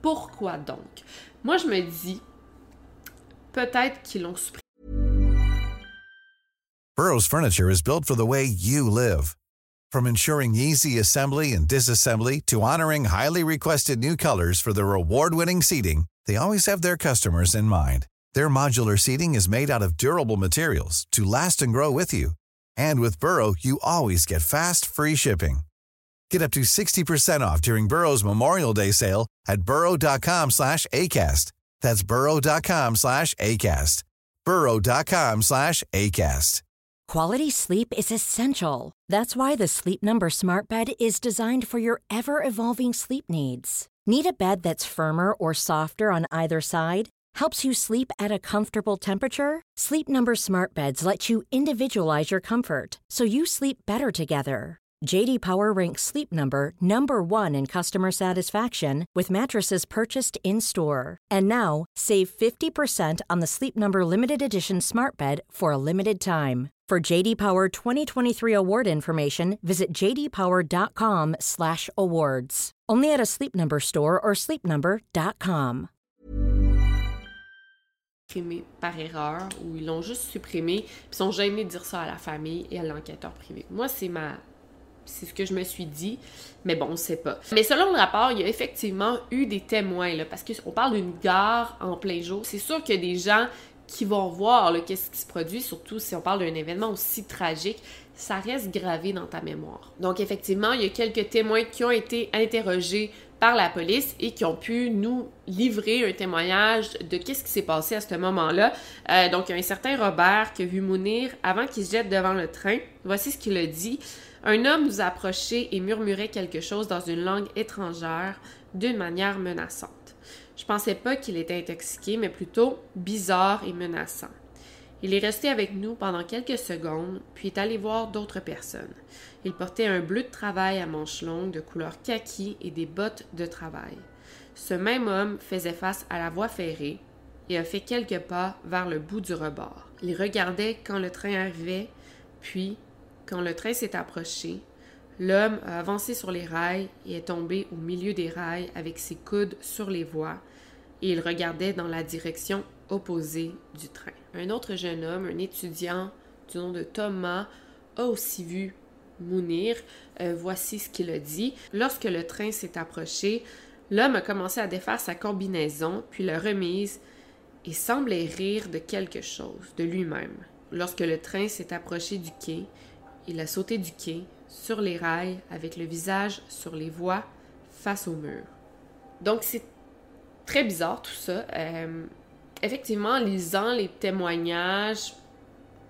Pourquoi donc? Moi, je me dis, peut-être qu'ils l'ont supprimé. Burroughs Furniture is built for the way you live. From ensuring easy assembly and disassembly to honoring highly requested new colors for their award-winning seating, they always have their customers in mind. Their modular seating is made out of durable materials to last and grow with you. And with Burrow, you always get fast, free shipping. Get up to 60% off during Burrow's Memorial Day sale at burrow.com slash ACAST. That's burrow.com slash ACAST. burrow.com slash ACAST. Quality sleep is essential. That's why the Sleep Number smart bed is designed for your ever-evolving sleep needs. Need a bed that's firmer or softer on either side? Helps you sleep at a comfortable temperature? Sleep Number smart beds let you individualize your comfort so you sleep better together. JD Power ranks Sleep Number number 1 in customer satisfaction with mattresses purchased in-store. And now, save 50% on the Sleep Number limited edition Smart Bed for a limited time. For JD Power 2023 award information, visit jdpower.com/awards. Only at a Sleep Number store or sleepnumber.com. par erreur ou ils l'ont juste supprimé, puis sont de dire ça à la famille et à l'enquêteur privé. Moi, c'est ma C'est ce que je me suis dit, mais bon, on sait pas. Mais selon le rapport, il y a effectivement eu des témoins, là, parce qu'on parle d'une gare en plein jour. C'est sûr qu'il y des gens qui vont voir qu'est-ce qui se produit, surtout si on parle d'un événement aussi tragique, ça reste gravé dans ta mémoire. Donc effectivement, il y a quelques témoins qui ont été interrogés par la police et qui ont pu nous livrer un témoignage de qu'est-ce qui s'est passé à ce moment-là. Euh, donc il y a un certain Robert qui a vu Mounir avant qu'il se jette devant le train. Voici ce qu'il a dit. Un homme nous approchait et murmurait quelque chose dans une langue étrangère d'une manière menaçante. Je pensais pas qu'il était intoxiqué, mais plutôt bizarre et menaçant. Il est resté avec nous pendant quelques secondes, puis est allé voir d'autres personnes. Il portait un bleu de travail à manches longues de couleur kaki et des bottes de travail. Ce même homme faisait face à la voie ferrée et a fait quelques pas vers le bout du rebord. Il regardait quand le train arrivait, puis quand le train s'est approché, l'homme a avancé sur les rails et est tombé au milieu des rails avec ses coudes sur les voies et il regardait dans la direction opposée du train. Un autre jeune homme, un étudiant du nom de Thomas, a aussi vu Mounir. Euh, voici ce qu'il a dit. Lorsque le train s'est approché, l'homme a commencé à défaire sa combinaison, puis la remise, et semblait rire de quelque chose, de lui-même. Lorsque le train s'est approché du quai, il a sauté du quai, sur les rails, avec le visage sur les voies, face au mur. Donc c'est très bizarre tout ça. Euh, effectivement, en lisant les témoignages,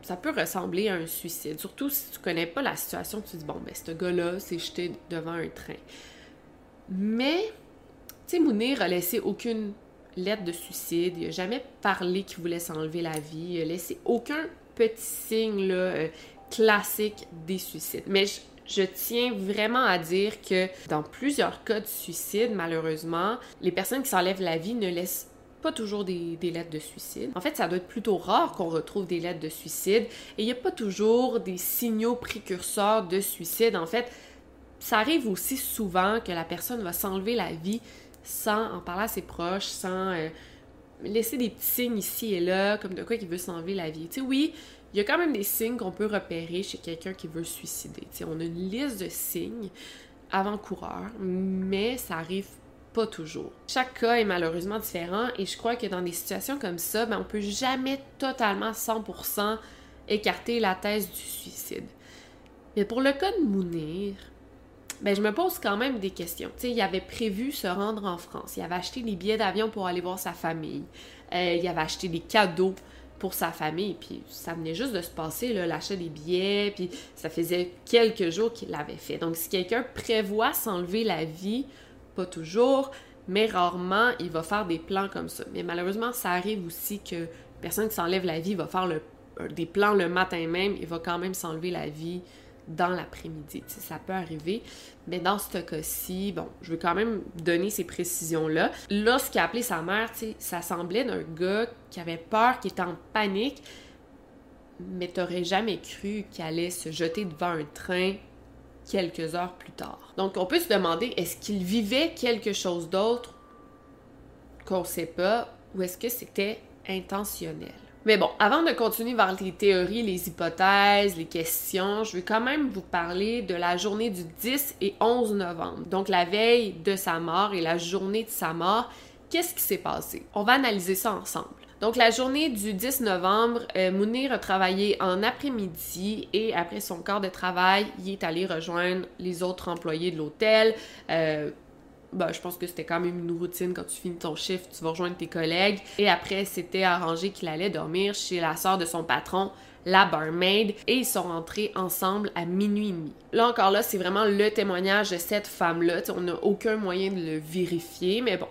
ça peut ressembler à un suicide. Surtout si tu connais pas la situation, tu te dis, bon, ben, ce gars-là s'est jeté devant un train. Mais, tu sais, Mounir a laissé aucune lettre de suicide. Il a jamais parlé qu'il voulait s'enlever la vie. Il a laissé aucun petit signe, euh, classique des suicides. Mais je, tiens vraiment à dire que dans plusieurs cas de suicide, malheureusement, les personnes qui s'enlèvent la vie ne laissent pas toujours des, lettres de suicide. En fait, ça doit être plutôt rare qu'on retrouve des lettres de suicide et il n'y a pas toujours des signaux précurseurs de suicide. En fait, ça arrive aussi souvent que la personne va s'enlever la vie sans en parler à ses proches, sans euh, laisser des petits signes ici et là, comme de quoi qu'il veut s'enlever la vie. Tu sais, oui, il y a quand même des signes qu'on peut repérer chez quelqu'un qui veut se suicider. on a une liste de signes avant-coureurs, mais ça arrive pas toujours. Chaque cas est malheureusement différent et je crois que dans des situations comme ça, ben, on peut jamais totalement 100% écarter la thèse du suicide. Mais pour le cas de Mounir, ben, je me pose quand même des questions. il avait prévu se rendre en France. Il avait acheté des billets d'avion pour aller voir sa famille. Euh, il avait acheté des cadeaux pour sa famille. Puis ça venait juste de se passer, l'achat des billets, puis ça faisait quelques jours qu'il l'avait fait. Donc si quelqu'un prévoit s'enlever la vie, pas toujours, mais rarement il va faire des plans comme ça. Mais malheureusement, ça arrive aussi que personne qui s'enlève la vie va faire des plans le matin même, il va quand même s'enlever la vie dans l'après-midi. Ça peut arriver. Mais dans ce cas-ci, bon, je veux quand même donner ces précisions-là. Là, ce qui a appelé sa mère, ça semblait d'un gars qui avait peur, qui était en panique, mais t'aurais jamais cru qu'il allait se jeter devant un train quelques heures plus tard. Donc, on peut se demander, est-ce qu'il vivait quelque chose d'autre qu'on sait pas, ou est-ce que c'était intentionnel? Mais bon, avant de continuer vers les théories, les hypothèses, les questions, je vais quand même vous parler de la journée du 10 et 11 novembre. Donc la veille de sa mort et la journée de sa mort, qu'est-ce qui s'est passé? On va analyser ça ensemble. Donc la journée du 10 novembre, euh, Mounir a travaillé en après-midi et après son quart de travail, il est allé rejoindre les autres employés de l'hôtel. Euh, bah, je pense que c'était quand même une routine quand tu finis ton chiffre, tu vas rejoindre tes collègues. Et après, c'était arrangé qu'il allait dormir chez la sœur de son patron, la barmaid, et ils sont rentrés ensemble à minuit et demi. Là encore là, c'est vraiment le témoignage de cette femme-là. On n'a aucun moyen de le vérifier, mais bon,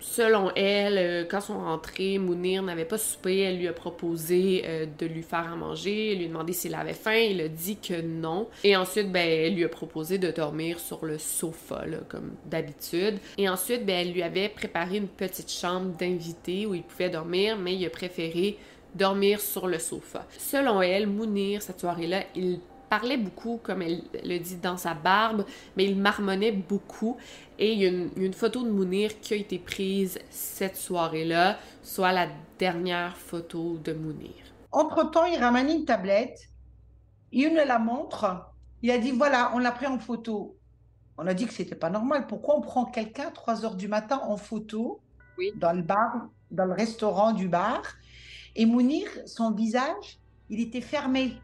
Selon elle, euh, quand sont rentrés, Mounir n'avait pas soupé. Elle lui a proposé euh, de lui faire à manger, elle lui a demandé s'il avait faim. Il a dit que non. Et ensuite, ben, elle lui a proposé de dormir sur le sofa, comme d'habitude. Et ensuite, ben, elle lui avait préparé une petite chambre d'invité où il pouvait dormir, mais il a préféré dormir sur le sofa. Selon elle, Mounir, cette soirée-là, il parlait beaucoup, comme elle le dit, dans sa barbe, mais il marmonnait beaucoup. Et il y a une, photo de Mounir qui a été prise cette soirée-là, soit la dernière photo de Mounir. Entre-temps, il ramène une tablette, il nous la montre, il a dit voilà, on l'a pris en photo. On a dit que c'était pas normal. Pourquoi on prend quelqu'un à 3 heures du matin en photo oui. dans le bar, dans le restaurant du bar? Et Mounir, son visage, il était fermé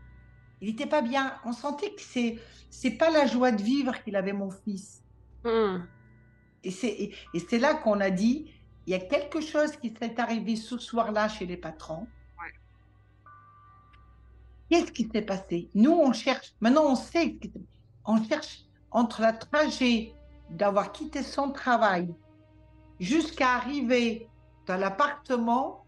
il n'était pas bien. On sentait que c'est c'est pas la joie de vivre qu'il avait mon fils. Hmm. Et c'est et, c'est là qu'on a dit il y a quelque chose qui s'est arrivé ce soir-là chez les patrons. Qu'est-ce qui s'est passé? Nous, on cherche. Maintenant, on sait. On cherche entre la trajet d'avoir quitté son travail jusqu'à arriver dans l'appartement.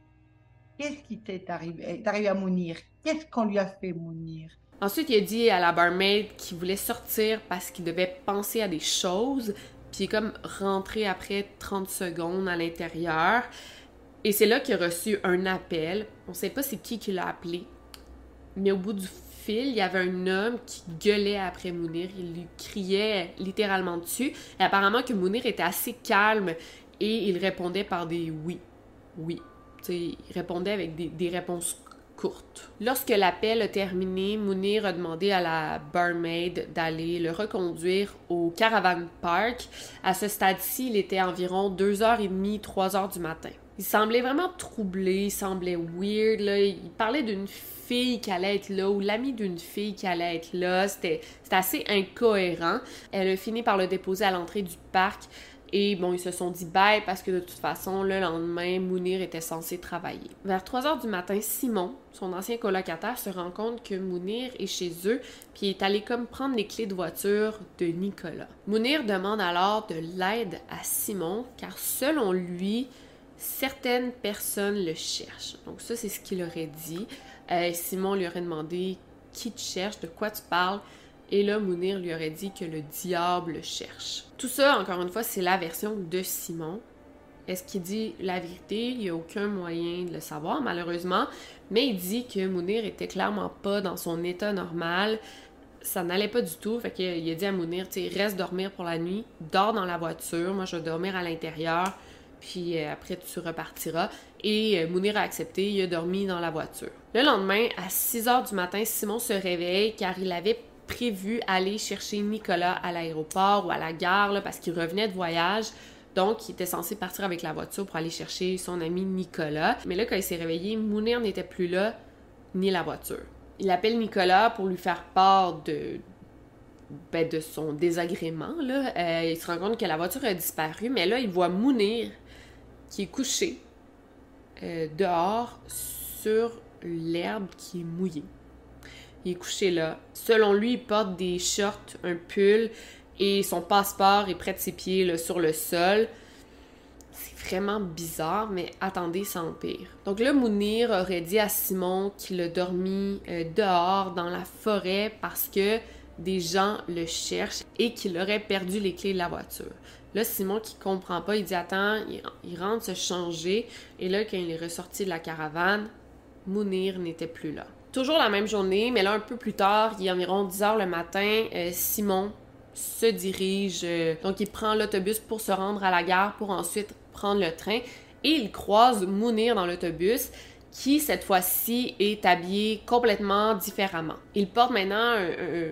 Qu'est-ce qui t'est arrivé, arrivé à Mounir? Qu'est-ce qu'on lui a fait, Mounir? Ensuite, il a dit à la barmaid qu'il voulait sortir parce qu'il devait penser à des choses. Puis il est comme rentré après 30 secondes à l'intérieur. Et c'est là qu'il a reçu un appel. On sait pas c'est qui qui l'a appelé. Mais au bout du fil, il y avait un homme qui gueulait après Mounir. Il lui criait littéralement dessus. Et apparemment que Mounir était assez calme et il répondait par des oui. Oui. sais, il répondait avec des, des réponses Lorsque l'appel a terminé, Mounir a demandé à la barmaid d'aller le reconduire au Caravan Park. À ce stade-ci, il était environ 2h30, 3h du matin. Il semblait vraiment troublé, il semblait weird. Il parlait d'une fille qui allait être là ou l'ami d'une fille qui allait être là. C'était assez incohérent. Elle a fini par le déposer à l'entrée du parc. Et bon, ils se sont dit bye parce que de toute façon, le lendemain, Mounir était censé travailler. Vers 3 heures du matin, Simon, son ancien colocataire, se rend compte que Mounir est chez eux, puis est allé comme prendre les clés de voiture de Nicolas. Mounir demande alors de l'aide à Simon, car selon lui, certaines personnes le cherchent. Donc ça, c'est ce qu'il aurait dit. Euh, Simon lui aurait demandé qui te cherche, de quoi tu parles? Et là, Mounir lui aurait dit que le diable cherche. Tout ça, encore une fois, c'est la version de Simon. Est-ce qu'il dit la vérité? Il n'y a aucun moyen de le savoir, malheureusement. Mais il dit que Mounir était clairement pas dans son état normal. Ça n'allait pas du tout. Fait qu'il a dit à Mounir, tu reste dormir pour la nuit, dors dans la voiture. Moi, je vais dormir à l'intérieur. Puis euh, après, tu repartiras. Et euh, Mounir a accepté, il a dormi dans la voiture. Le lendemain, à 6 h du matin, Simon se réveille car il avait prévu aller chercher Nicolas à l'aéroport ou à la gare parce qu'il revenait de voyage. Donc, il était censé partir avec la voiture pour aller chercher son ami Nicolas. Mais là, quand il s'est réveillé, Mounir n'était plus là, ni la voiture. Il appelle Nicolas pour lui faire part de, ben, de son désagrément. Là. Euh, il se rend compte que la voiture a disparu, mais là, il voit Mounir qui est couché euh, dehors sur l'herbe qui est mouillée. Il est couché là. Selon lui, il porte des shorts, un pull et son passeport est près de ses pieds sur le sol. C'est vraiment bizarre, mais attendez, ça empire. Donc là, Mounir aurait dit à Simon qu'il a dormi euh, dehors dans la forêt parce que des gens le cherchent et qu'il aurait perdu les clés de la voiture. Là, Simon qui comprend pas, il dit attends, il, rentre se changer et là, quand il est ressorti de la caravane, Mounir n'était plus là. Toujours la même journée, mais là un peu plus tard, il est environ 10 heures le matin, euh, Simon se dirige, euh, donc il prend l'autobus pour se rendre à la gare pour ensuite prendre le train et il croise Mounir dans l'autobus qui cette fois-ci est habillé complètement différemment. Il porte maintenant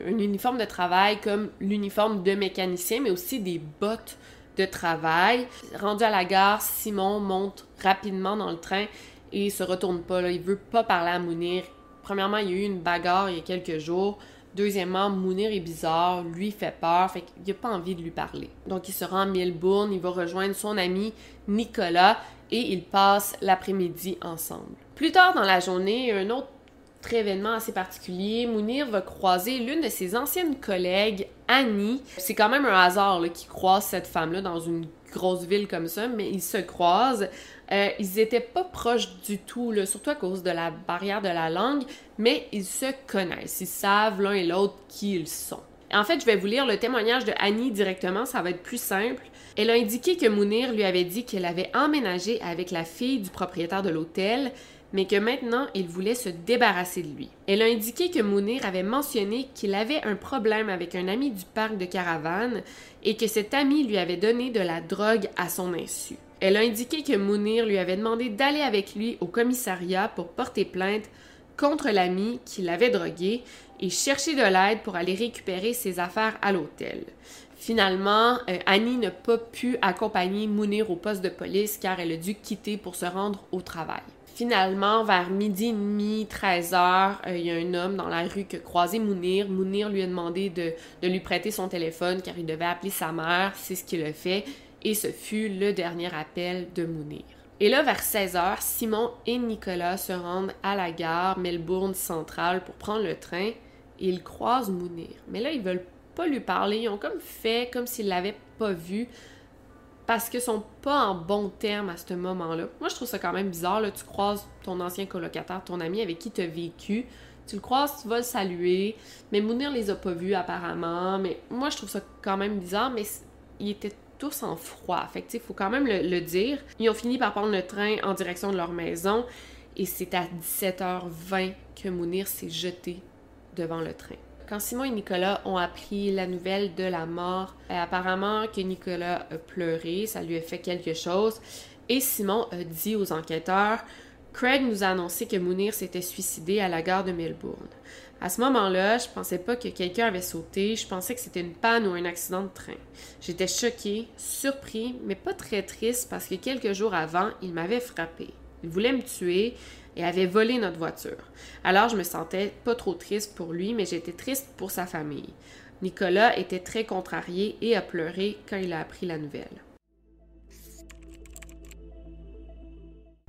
un, uniforme de travail comme l'uniforme de mécanicien, mais aussi des bottes de travail. Rendu à la gare, Simon monte rapidement dans le train et se retourne pas. Là. Il veut pas parler à Mounir. Premièrement, il y a eu une bagarre il y a quelques jours. Deuxièmement, Mounir est bizarre, lui fait peur, fait qu'il n'a pas envie de lui parler. Donc il se rend à Melbourne, il va rejoindre son ami Nicolas et ils passent l'après-midi ensemble. Plus tard dans la journée, un autre événement assez particulier, Mounir va croiser l'une de ses anciennes collègues, Annie. C'est quand même un hasard qui croise cette femme-là dans une grosse ville comme ça, mais ils se croisent. Euh, ils étaient pas proches du tout, surtout à cause de la barrière de la langue, mais ils se connaissent. Ils savent l'un et l'autre qui ils sont. En fait, je vais vous lire le témoignage de Annie directement, ça va être plus simple. Elle a indiqué que Mounir lui avait dit qu'elle avait emménagé avec la fille du propriétaire de l'hôtel, mais que maintenant il voulait se débarrasser de lui. Elle a indiqué que Mounir avait mentionné qu'il avait un problème avec un ami du parc de caravane et que cet ami lui avait donné de la drogue à son insu. Elle a indiqué que Mounir lui avait demandé d'aller avec lui au commissariat pour porter plainte contre l'ami qui l'avait drogué et chercher de l'aide pour aller récupérer ses affaires à l'hôtel. Finalement, euh, Annie n'a pas pu accompagner Mounir au poste de police car elle a dû quitter pour se rendre au travail. Finalement, vers midi et demi, 13 heures, euh, il y a un homme dans la rue qui a Mounir. Mounir lui a demandé de, lui prêter son téléphone car il devait appeler sa mère. C'est ce qu'il a fait. Et ce fut le dernier appel de Mounir. Et là, vers 16 heures, Simon et Nicolas se rendent à la gare Melbourne Centrale pour prendre le train ils croisent Mounir. Mais là, ils veulent pas lui parler. Ils ont comme fait comme s'ils l'avaient pas vu parce qu'ils sont pas en bon terme à ce moment-là. Moi, je trouve ça quand même bizarre. Là. Tu croises ton ancien colocataire, ton ami avec qui tu as vécu. Tu le croises, tu vas le saluer. Mais Mounir les a pas vus apparemment. Mais moi, je trouve ça quand même bizarre. Mais ils étaient tous en froid. Fait que, faut quand même le, le, dire. Ils ont fini par prendre le train en direction de leur maison. Et c'est à 17h20 que Mounir s'est jeté devant le train. Quand Simon et Nicolas ont appris la nouvelle de la mort, euh, apparemment que Nicolas a pleuré, ça lui a fait quelque chose, et Simon a dit aux enquêteurs Craig nous a annoncé que Mounir s'était suicidé à la gare de Melbourne. À ce moment-là, je pensais pas que quelqu'un avait sauté, je pensais que c'était une panne ou un accident de train. J'étais choqué, surpris, mais pas très triste parce que quelques jours avant, il m'avait frappé. Il voulait me tuer et avait volé notre voiture. Alors je me sentais pas trop triste pour lui, mais j'étais triste pour sa famille. Nicolas était très contrarié et a pleuré quand il a appris la nouvelle.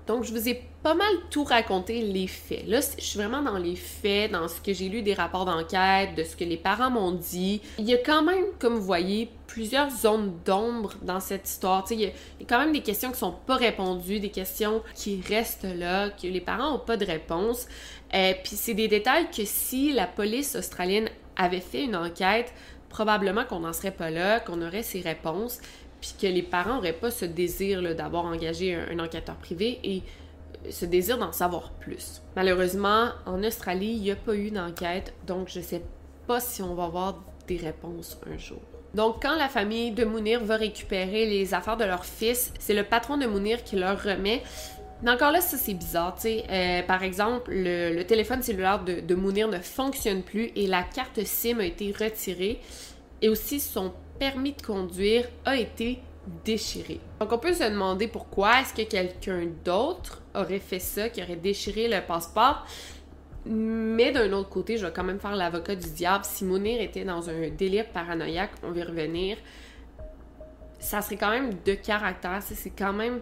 Donc, je vous ai pas mal tout raconté les faits. Là, je suis vraiment dans les faits, dans ce que j'ai lu des rapports d'enquête, de ce que les parents m'ont dit. Il y a quand même, comme vous voyez, plusieurs zones d'ombre dans cette histoire. il y, a, quand même des questions qui sont pas répondues, des questions qui restent là, que les parents n'ont pas de réponse. Euh, Puis c'est des détails que si la police australienne avait fait une enquête, probablement qu'on n'en serait pas là, qu'on aurait ces réponses puis que les parents n'auraient pas ce désir d'avoir engagé un, enquêteur privé et euh, ce désir d'en savoir plus. Malheureusement, en Australie, il n'y a pas eu d'enquête, donc je ne sais pas si on va avoir des réponses un jour. Donc, quand la famille de Mounir va récupérer les affaires de leur fils, c'est le patron de Mounir qui leur remet. Mais encore là, ça c'est bizarre, tu sais. Euh, par exemple, le, téléphone cellulaire de, de Mounir ne fonctionne plus et la carte SIM a été retirée. Et aussi son permis de conduire a été déchiré. Donc on peut se demander pourquoi est-ce que quelqu'un d'autre aurait fait ça, qui aurait déchiré le passeport. Mais d'un autre côté, je vais quand même faire l'avocat du diable. Si Mounir était dans un délire paranoïaque, on va y revenir, ça serait quand même de caractère. C'est quand même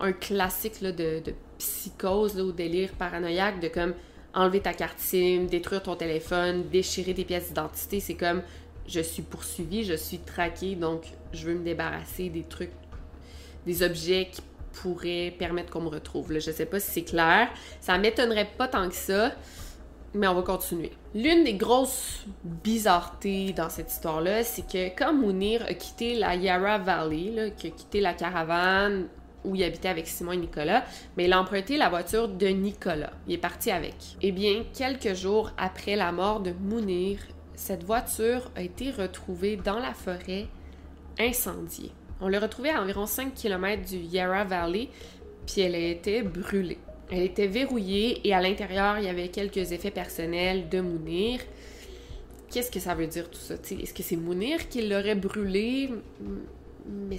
un classique de, psychose ou délire paranoïaque, de comme enlever ta carte SIM, détruire ton téléphone, déchirer tes pièces d'identité. C'est comme je suis poursuivie, je suis traquée, donc je veux me débarrasser des trucs des objets qui pourraient permettre qu'on me retrouve. Je sais pas si c'est clair. Ça m'étonnerait pas tant que ça, mais on va continuer. L'une des grosses bizarretés dans cette histoire-là, c'est que quand Mounir a quitté la Yarra Valley, là, qui a quitté la caravane où il habitait avec Simon et Nicolas, mais il a emprunté la voiture de Nicolas. Il est parti avec. Eh bien, quelques jours après la mort de Mounir, cette voiture a été retrouvée dans la forêt, incendiée. On l'a retrouvée à environ 5 km du Yarra Valley, puis elle a été brûlée. Elle était verrouillée et à l'intérieur, il y avait quelques effets personnels de Mounir. Qu'est-ce que ça veut dire tout ça? Est-ce que c'est Mounir qui l'aurait brûlée? Mais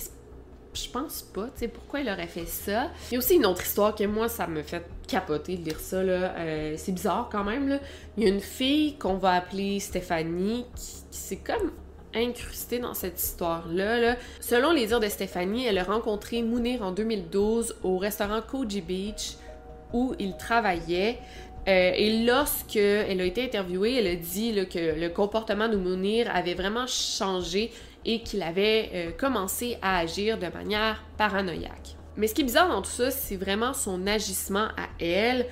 je pense pas, tu sais, pourquoi il aurait fait ça. Il y a aussi une autre histoire que moi, ça me fait capoter de lire ça, là. Euh, c'est bizarre quand même, là. Il y a une fille qu'on va appeler Stéphanie qui, s'est comme incrustée dans cette histoire-là. Là. Selon les dires de Stéphanie, elle a rencontré Mounir en 2012 au restaurant Koji Beach où il travaillait. Euh, et lorsque elle a été interviewée, elle a dit que le comportement de Mounir avait vraiment changé et qu'il avait euh, commencé à agir de manière paranoïaque. Mais ce qui est bizarre dans tout ça, c'est vraiment son agissement à elle.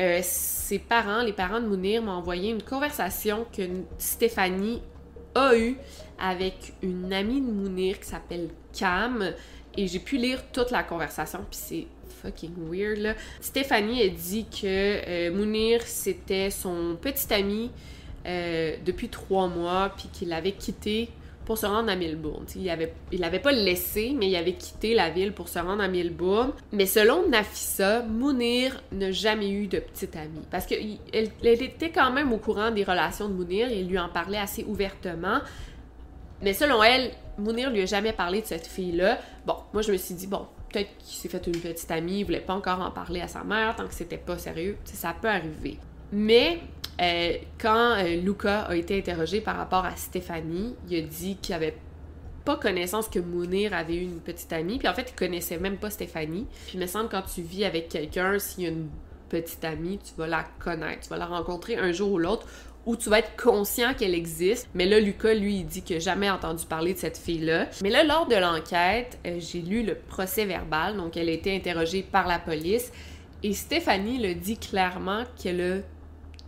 Euh, ses parents, les parents de Mounir, m'ont envoyé une conversation que Stéphanie a eue avec une amie de Mounir qui s'appelle Cam. Et j'ai pu lire toute la conversation, puis c'est fucking weird là. Stéphanie a dit que euh, Mounir c'était son petit ami depuis trois mois, puis qu'il l'avait quitté pour se rendre à Melbourne. il avait, il avait pas laissé, mais il avait quitté la ville pour se rendre à Melbourne. Mais selon Nafissa, Mounir n'a jamais eu de petite amie. Parce qu'elle elle était quand même au courant des relations de Mounir et lui en parlait assez ouvertement. Mais selon elle, Mounir lui a jamais parlé de cette fille-là. Bon, moi je me suis dit, bon, peut-être qu'il s'est fait une petite amie, il voulait pas encore en parler à sa mère tant que c'était pas sérieux. ça peut arriver. Mais euh, quand euh, Luca a été interrogé par rapport à Stéphanie, il a dit qu'il avait pas connaissance que Mounir avait eu une petite amie. Puis en fait, il connaissait même pas Stéphanie. Puis il me semble quand tu vis avec quelqu'un, s'il y a une petite amie, tu vas la connaître, tu vas la rencontrer un jour ou l'autre, ou tu vas être conscient qu'elle existe. Mais là, Lucas, lui, il dit qu'il n'a jamais entendu parler de cette fille-là. Mais là, lors de l'enquête, euh, j'ai lu le procès verbal, donc elle a été interrogée par la police. Et Stéphanie le dit clairement qu'elle a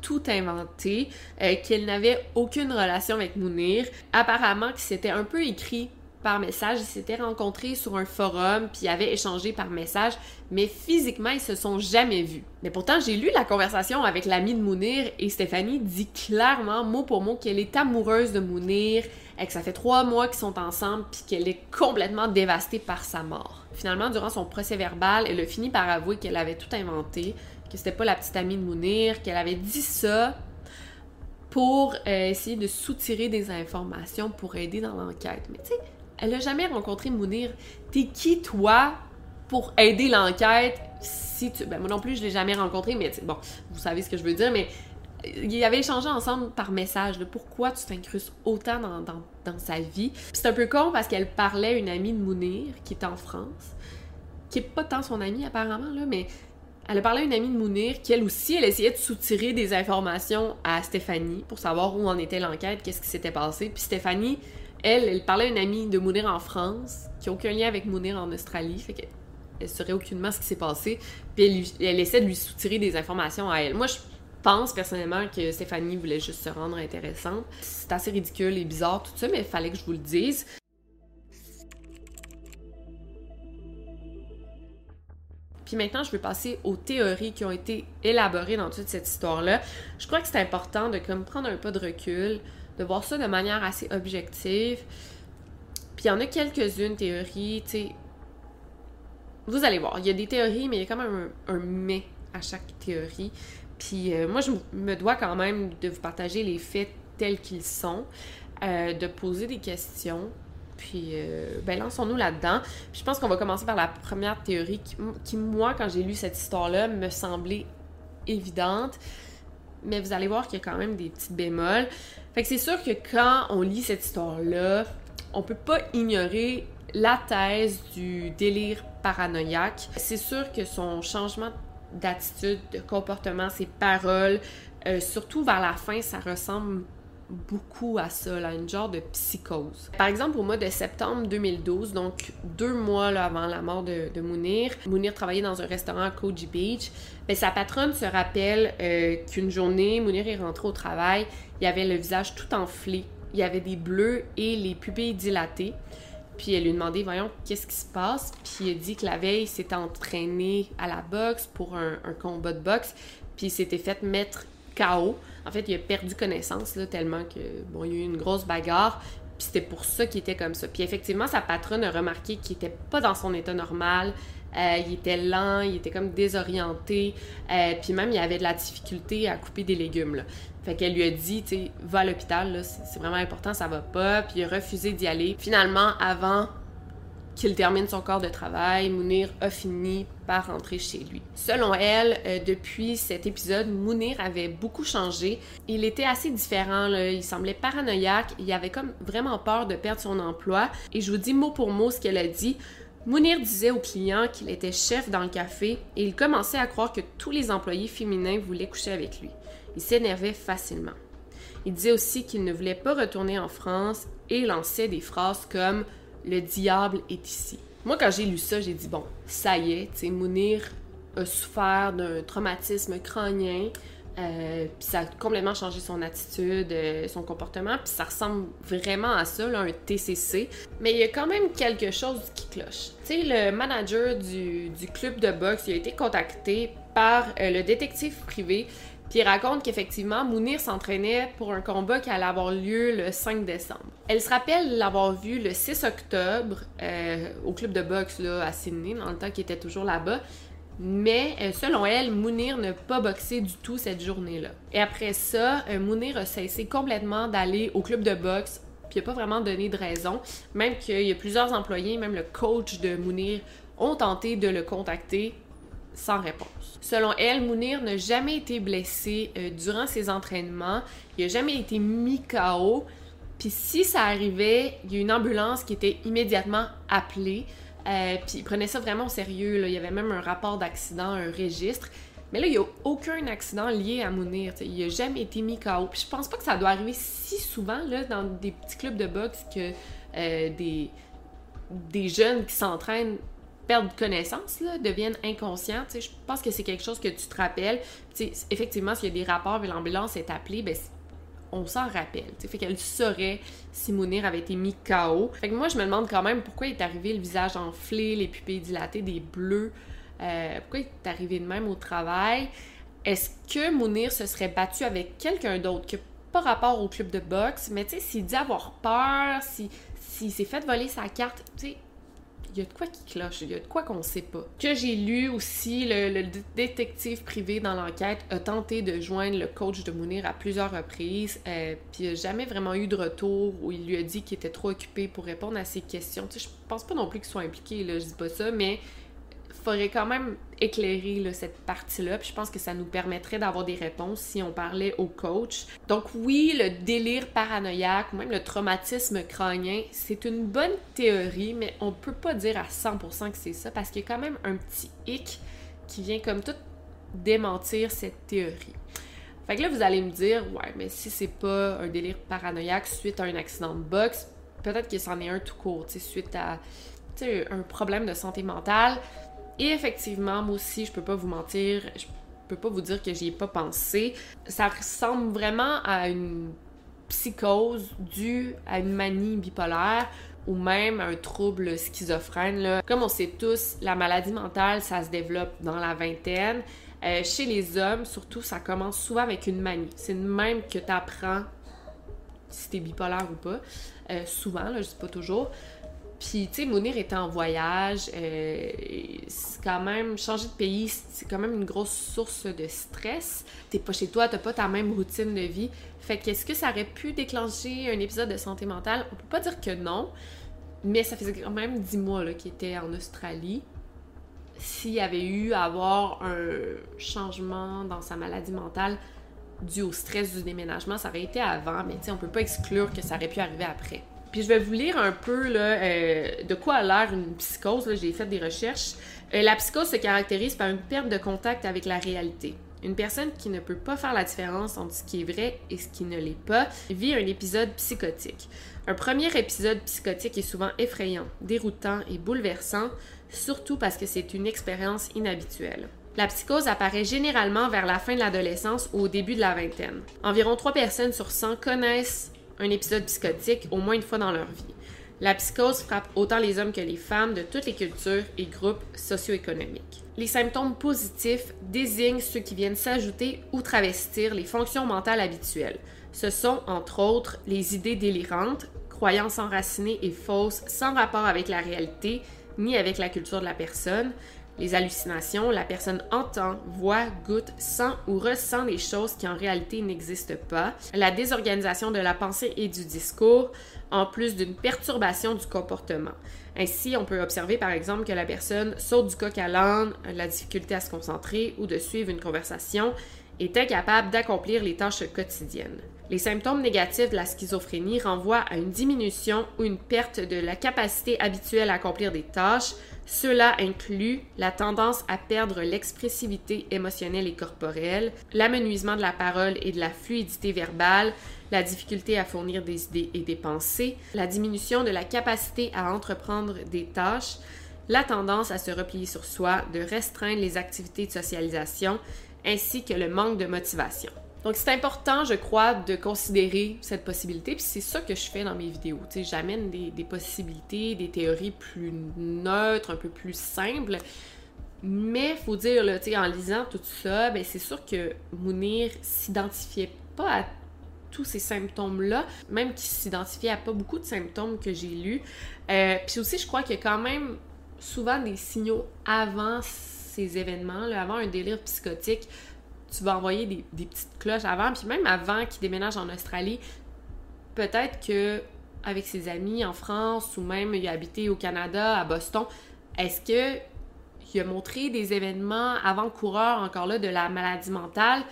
tout inventé, euh, qu'elle n'avait aucune relation avec Mounir. Apparemment que c'était un peu écrit par message, ils s'étaient rencontrés sur un forum, puis avaient échangé par message, mais physiquement, ils se sont jamais vus. Mais pourtant, j'ai lu la conversation avec l'ami de Mounir et Stéphanie dit clairement, mot pour mot, qu'elle est amoureuse de Mounir, et que ça fait trois mois qu'ils sont ensemble, puis qu'elle est complètement dévastée par sa mort. Finalement, durant son procès verbal, elle a fini par avouer qu'elle avait tout inventé, c'était pas la petite amie de Mounir, qu'elle avait dit ça pour euh, essayer de soutirer des informations pour aider dans l'enquête. Mais tu sais, elle a jamais rencontré Mounir. T'es qui toi pour aider l'enquête si tu. Ben moi non plus, je l'ai jamais rencontré, mais bon, vous savez ce que je veux dire, mais ils avaient échangé ensemble par message de pourquoi tu t'incrustes autant dans, dans, sa vie? c'est un peu con parce qu'elle parlait à une amie de Mounir qui est en France, qui est pas tant son amie apparemment, là, mais elle a parlé à une amie de Mounir qui, elle aussi, elle essayait de soutirer des informations à Stéphanie pour savoir où en était l'enquête, qu'est-ce qui s'était passé. Puis Stéphanie, elle, elle parlait à une amie de Mounir en France qui n'a aucun lien avec Mounir en Australie. Fait qu'elle elle saurait aucunement ce qui s'est passé. Puis elle, elle, essaie de lui soutirer des informations à elle. Moi, je pense personnellement que Stéphanie voulait juste se rendre intéressante. C'est assez ridicule et bizarre tout ça, mais il fallait que je vous le dise. Puis maintenant, je vais passer aux théories qui ont été élaborées dans toute cette histoire-là. Je crois que c'est important de comme prendre un pas de recul, de voir ça de manière assez objective. Puis il y en a quelques-unes théories, tu sais. Vous allez voir, il y a des théories, mais il y a quand même un, mais à chaque théorie. Puis euh, moi, je me dois quand même de vous partager les faits tels qu'ils sont, euh, de poser des questions, puis, euh, ben, lançons-nous là-dedans. je pense qu'on va commencer par la première théorie qui, moi, quand j'ai lu cette histoire-là, me semblait évidente. Mais vous allez voir qu'il y a quand même des petits bémols. Fait que c'est sûr que quand on lit cette histoire-là, on peut pas ignorer la thèse du délire paranoïaque. C'est sûr que son changement d'attitude, de comportement, ses paroles, euh, surtout vers la fin, ça ressemble beaucoup à ça, là, une genre de psychose. Par exemple, au mois de septembre 2012, donc deux mois avant la mort de, de, Mounir, Mounir travaillait dans un restaurant à Koji Beach. mais ben, sa patronne se rappelle euh, qu'une journée, Mounir est rentré au travail, il avait le visage tout enflé, il avait des bleus et les pupilles dilatées. Puis elle lui demandait, voyons, qu'est-ce qui se passe? Puis il dit que la veille, il s'était entraîné à la boxe pour un, un combat de boxe, puis il s'était fait mettre KO. En fait, il a perdu connaissance, tellement que, bon, il y a eu une grosse bagarre, puis c'était pour ça qu'il était comme ça. Puis effectivement, sa patronne a remarqué qu'il était pas dans son état normal, euh, il était lent, il était comme désorienté, euh, puis même il avait de la difficulté à couper des légumes. Là. Fait qu'elle lui a dit, tu sais, va à l'hôpital, c'est vraiment important, ça va pas, puis il a refusé d'y aller. Finalement, avant qu'il termine son corps de travail, Mounir a fini par rentrer chez lui. Selon elle, euh, depuis cet épisode, Mounir avait beaucoup changé. Il était assez différent, il semblait paranoïaque, il avait comme vraiment peur de perdre son emploi. Et je vous dis mot pour mot ce qu'elle a dit. Mounir disait aux clients qu'il était chef dans le café et il commençait à croire que tous les employés féminins voulaient coucher avec lui. Il s'énervait facilement. Il disait aussi qu'il ne voulait pas retourner en France et lançait des phrases comme le diable est ici. Moi, quand j'ai lu ça, j'ai dit, bon, ça y est, tu Mounir a souffert d'un traumatisme crânien, euh, puis ça a complètement changé son attitude, euh, son comportement, puis ça ressemble vraiment à ça, là, un TCC. Mais il y a quand même quelque chose qui cloche. Tu sais, le manager du, du, club de boxe, il a été contacté par euh, le détective privé puis il raconte qu'effectivement, Mounir s'entraînait pour un combat qui allait avoir lieu le 5 décembre. Elle se rappelle l'avoir vu le 6 octobre euh, au club de boxe là, à Sydney, dans le temps qu'il était toujours là-bas. Mais euh, selon elle, Mounir n'a pas boxé du tout cette journée-là. Et après ça, euh, Mounir a cessé complètement d'aller au club de boxe, puis il n'a pas vraiment donné de raison. Même qu'il y a plusieurs employés, même le coach de Mounir, ont tenté de le contacter sans réponse. Selon elle, Mounir n'a jamais été blessé euh, durant ses entraînements, il n'a jamais été mis KO. Puis si ça arrivait, il y a une ambulance qui était immédiatement appelée. Euh, puis il prenait ça vraiment au sérieux. Il y avait même un rapport d'accident, un registre. Mais là, il n'y a aucun accident lié à Mounir. Il n'a jamais été mis KO. Puis je pense pas que ça doit arriver si souvent là, dans des petits clubs de boxe que euh, des, des jeunes qui s'entraînent perdent connaissance, là, deviennent inconscients. Je pense que c'est quelque chose que tu te rappelles. effectivement, s'il y a des rapports et l'ambulance est appelée, ben, on s'en rappelle. T'sais. Fait qu'elle saurait si Mounir avait été mis KO. Fait que moi, je me demande quand même pourquoi il est arrivé le visage enflé, les pupilles dilatées, des bleus. Euh, pourquoi il est arrivé de même au travail? Est-ce que Mounir se serait battu avec quelqu'un d'autre que pas rapport au club de boxe, mais tu sais, s'il dit avoir peur, s'il si, s'est fait voler sa carte, tu y a de quoi qui cloche, il y a de quoi qu'on sait pas. Que j'ai lu aussi, le, détective privé dans l'enquête a tenté de joindre le coach de Mounir à plusieurs reprises, euh, puis il n'a jamais vraiment eu de retour où il lui a dit qu'il était trop occupé pour répondre à ses questions. Tu sais, je pense pas non plus qu'il soit impliqué, là, je dis pas ça, mais faudrait quand même éclairer cette partie-là. Puis je pense que ça nous permettrait d'avoir des réponses si on parlait au coach. Donc oui, le délire paranoïaque ou même le traumatisme crânien, c'est une bonne théorie, mais on peut pas dire à 100% que c'est ça parce qu'il y a quand même un petit hic qui vient comme tout démentir cette théorie. Fait que là, vous allez me dire, ouais, mais si c'est pas un délire paranoïaque suite à un accident de boxe, peut-être que c'en est un tout court, suite à un problème de santé mentale, et effectivement, moi aussi, je peux pas vous mentir, je peux pas vous dire que j'y ai pas pensé. Ça ressemble vraiment à une psychose due à une manie bipolaire ou même un trouble schizophrène. Comme on sait tous, la maladie mentale, ça se développe dans la vingtaine. Euh, chez les hommes, surtout, ça commence souvent avec une manie. C'est même que tu apprends si t'es bipolaire ou pas. Euh, souvent, là, je dis pas toujours. Puis, tu sais, Mounir était en voyage. Euh, c'est quand même, changer de pays, c'est quand même une grosse source de stress. T'es pas chez toi, t'as pas ta même routine de vie. Fait qu'est-ce que ça aurait pu déclencher un épisode de santé mentale? On peut pas dire que non, mais ça faisait quand même dix mois qu'il était en Australie. S'il y avait eu à avoir un changement dans sa maladie mentale dû au stress du déménagement, ça aurait été avant, mais tu sais, on peut pas exclure que ça aurait pu arriver après. Puis je vais vous lire un peu là, euh, de quoi a l'air une psychose. J'ai fait des recherches. Euh, la psychose se caractérise par une perte de contact avec la réalité. Une personne qui ne peut pas faire la différence entre ce qui est vrai et ce qui ne l'est pas vit un épisode psychotique. Un premier épisode psychotique est souvent effrayant, déroutant et bouleversant, surtout parce que c'est une expérience inhabituelle. La psychose apparaît généralement vers la fin de l'adolescence ou au début de la vingtaine. Environ 3 personnes sur 100 connaissent un épisode psychotique au moins une fois dans leur vie. La psychose frappe autant les hommes que les femmes de toutes les cultures et groupes socio-économiques. Les symptômes positifs désignent ceux qui viennent s'ajouter ou travestir les fonctions mentales habituelles. Ce sont, entre autres, les idées délirantes, croyances enracinées et fausses sans rapport avec la réalité ni avec la culture de la personne, les hallucinations, la personne entend, voit, goûte, sent ou ressent des choses qui en réalité n'existent pas, la désorganisation de la pensée et du discours, en plus d'une perturbation du comportement. Ainsi, on peut observer par exemple que la personne saute du coq à l'âne, la difficulté à se concentrer ou de suivre une conversation, est incapable d'accomplir les tâches quotidiennes. Les symptômes négatifs de la schizophrénie renvoient à une diminution ou une perte de la capacité habituelle à accomplir des tâches, cela inclut la tendance à perdre l'expressivité émotionnelle et corporelle, l'amenuisement de la parole et de la fluidité verbale, la difficulté à fournir des idées et des pensées, la diminution de la capacité à entreprendre des tâches, la tendance à se replier sur soi, de restreindre les activités de socialisation, ainsi que le manque de motivation. Donc, c'est important, je crois, de considérer cette possibilité. Puis c'est ça que je fais dans mes vidéos. J'amène des, possibilités, des théories plus neutres, un peu plus simples. Mais faut dire, là, en lisant tout ça, ben c'est sûr que Mounir s'identifiait pas à tous ces symptômes-là, même qu'il s'identifiait à pas beaucoup de symptômes que j'ai lus. Euh, puis aussi, je crois qu'il y a quand même souvent des signaux avant ces événements, avant un délire psychotique tu vas envoyer des, petites cloches avant, puis même avant qu'il déménage en Australie, peut-être que avec ses amis en France ou même il a habité au Canada, à Boston, est-ce que il a montré des événements avant-coureurs encore là de la maladie mentale?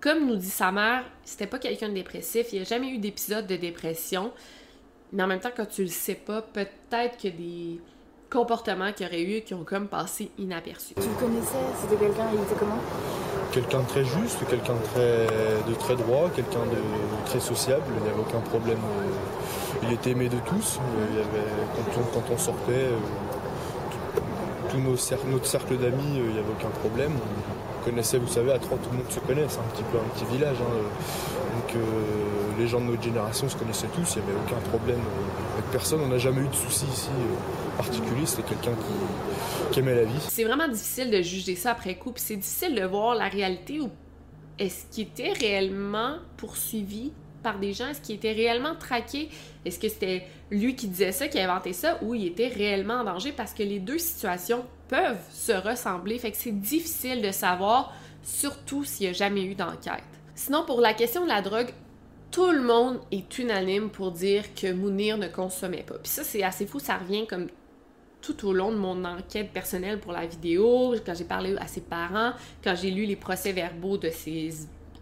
Comme nous dit sa mère, c'était pas quelqu'un de dépressif, il a jamais eu d'épisode de dépression. Mais en même temps, quand tu le sais pas, peut-être que des comportements qu'il aurait eu qui ont comme passé inaperçus. Tu le connaissais? C'était quelqu'un, il était comment? Quelqu'un de très juste, quelqu'un de très, droit, quelqu'un de très sociable, il n'y avait aucun problème. Euh, il était aimé de tous. Euh, quand, on, sortait, euh, tout, notre cercle d'amis, il n'y avait aucun problème. On connaissait, vous savez, à trois, tout le monde se connaît, c'est un petit peu un petit village. Hein. Donc les gens de notre génération se connaissaient tous, il n'y avait aucun problème avec personne. On n'a jamais eu de soucis ici particulier, c'était quelqu'un qui, aimait la vie. C'est vraiment difficile de juger ça après coup, puis c'est difficile de voir la réalité ou est-ce qu'il était réellement poursuivi par des gens? Est-ce qu'il était réellement traqué? Est-ce que c'était lui qui disait ça, qui inventait ça, ou il était réellement en danger? Parce que les deux situations peuvent se ressembler, fait que c'est difficile de savoir, surtout s'il n'y a jamais eu d'enquête. Sinon, pour la question de la drogue, tout le monde est unanime pour dire que Mounir ne consommait pas. Puis ça, c'est assez fou, ça revient comme tout au long de mon enquête personnelle pour la vidéo, quand j'ai parlé à ses parents, quand j'ai lu les procès-verbaux de ses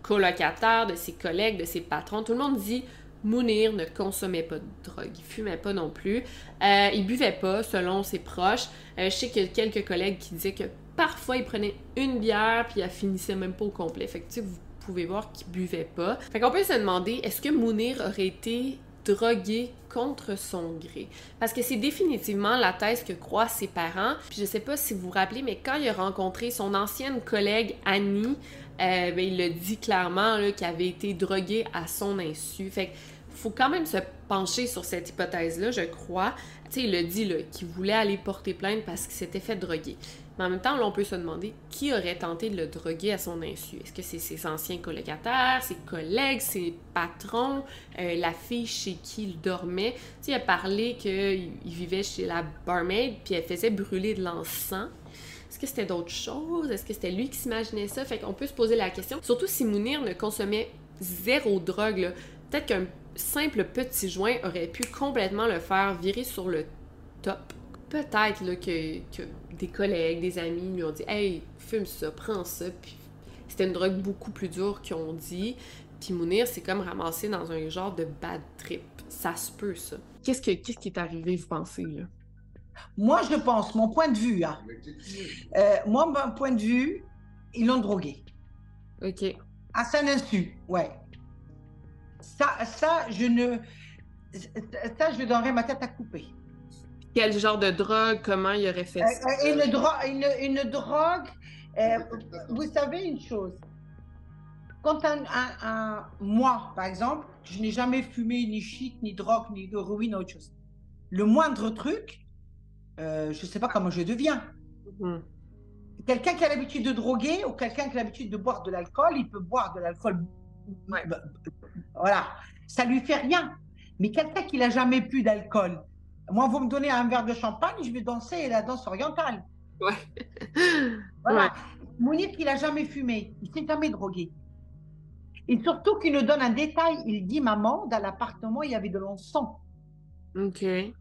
colocataires, de ses collègues, de ses patrons, tout le monde dit Mounir ne consommait pas de drogue, il fumait pas non plus, euh, il buvait pas selon ses proches. Euh, je sais qu'il y a quelques collègues qui disaient que parfois il prenait une bière puis il finissait même pas au complet. Fait que tu vous pouvez voir qu'il buvait pas. Fait qu'on peut se demander est-ce que Mounir aurait été drogué contre son gré. Parce que c'est définitivement la thèse que croient ses parents. Puis je sais pas si vous vous rappelez, mais quand il a rencontré son ancienne collègue Annie, euh, ben, il le dit clairement qu'il avait été drogué à son insu. Fait faut quand même se pencher sur cette hypothèse-là, je crois. Tu il a dit qu'il voulait aller porter plainte parce qu'il s'était fait droguer. Mais en même temps, on peut se demander qui aurait tenté de le droguer à son insu? Est-ce que c'est ses anciens colocataires, ses collègues, ses patrons, euh, la fille chez qui il dormait? Tu il a parlé qu'il vivait chez la barmaid, puis elle faisait brûler de l'encens. Est-ce que c'était d'autres choses? Est-ce que c'était lui qui s'imaginait ça? Fait qu'on peut se poser la question. Surtout si Mounir ne consommait zéro drogue, peut-être qu'un simple petit joint aurait pu complètement le faire virer sur le top peut-être que, que, des collègues, des amis lui ont dit Hey, fume ça, prends ça. Puis c'était une drogue beaucoup plus dure qu'ils ont dit. Puis Mounir s'est comme ramassé dans un genre de bad trip. Ça se peut, ça. Qu'est-ce, que, qu'est-ce qui est arrivé, vous pensez, là? Moi, je pense, mon point de vue, hein. Euh, moi, mon point de vue, ils l'ont drogué. OK. À son insu, ouais. Ça, ça, je ne. Ça, je donnerais ma tête à couper. Quel genre de drogue, comment il aurait fait ça? Euh, une, dro une, une drogue, euh, vous savez une chose? Quand un, un, un- moi, par exemple, je n'ai jamais fumé ni shit, ni drogue, ni héroïne, autre chose. Le moindre truc, euh, je ne sais pas comment je deviens. Mhm. Quelqu'un qui a l'habitude de droguer ou quelqu'un qui a l'habitude de boire de l'alcool, il peut boire de l'alcool. Ouais. Voilà, ça lui fait rien. Mais quelqu'un qui n'a jamais bu d'alcool, moi, vous me donnez un verre de champagne, je vais danser la danse orientale. Ouais. Voilà. Ouais. Il n'a jamais fumé, il s'est jamais drogué. Et surtout qu'il nous donne un détail, il dit, maman, dans l'appartement, il y avait de l'encens. OK. Et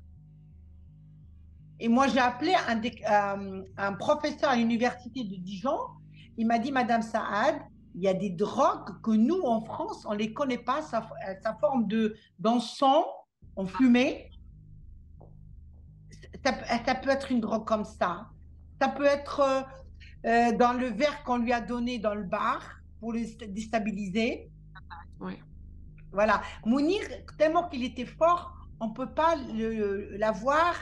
moi, j'ai appelé un, euh, un professeur à l'université de Dijon. Il m'a dit, Madame Saad, il y a des drogues que nous, en France, on ne les connaît pas, sa, sa forme de d'encens, en fumée. Ça, peut- ça peut être une drogue comme ça. Ça peut être euh, euh, dans le verre qu'on lui a donné dans le bar pour le st- déstabiliser. Ouais. Voilà. Mounir, tellement qu'il était fort, on ne peut pas l'avoir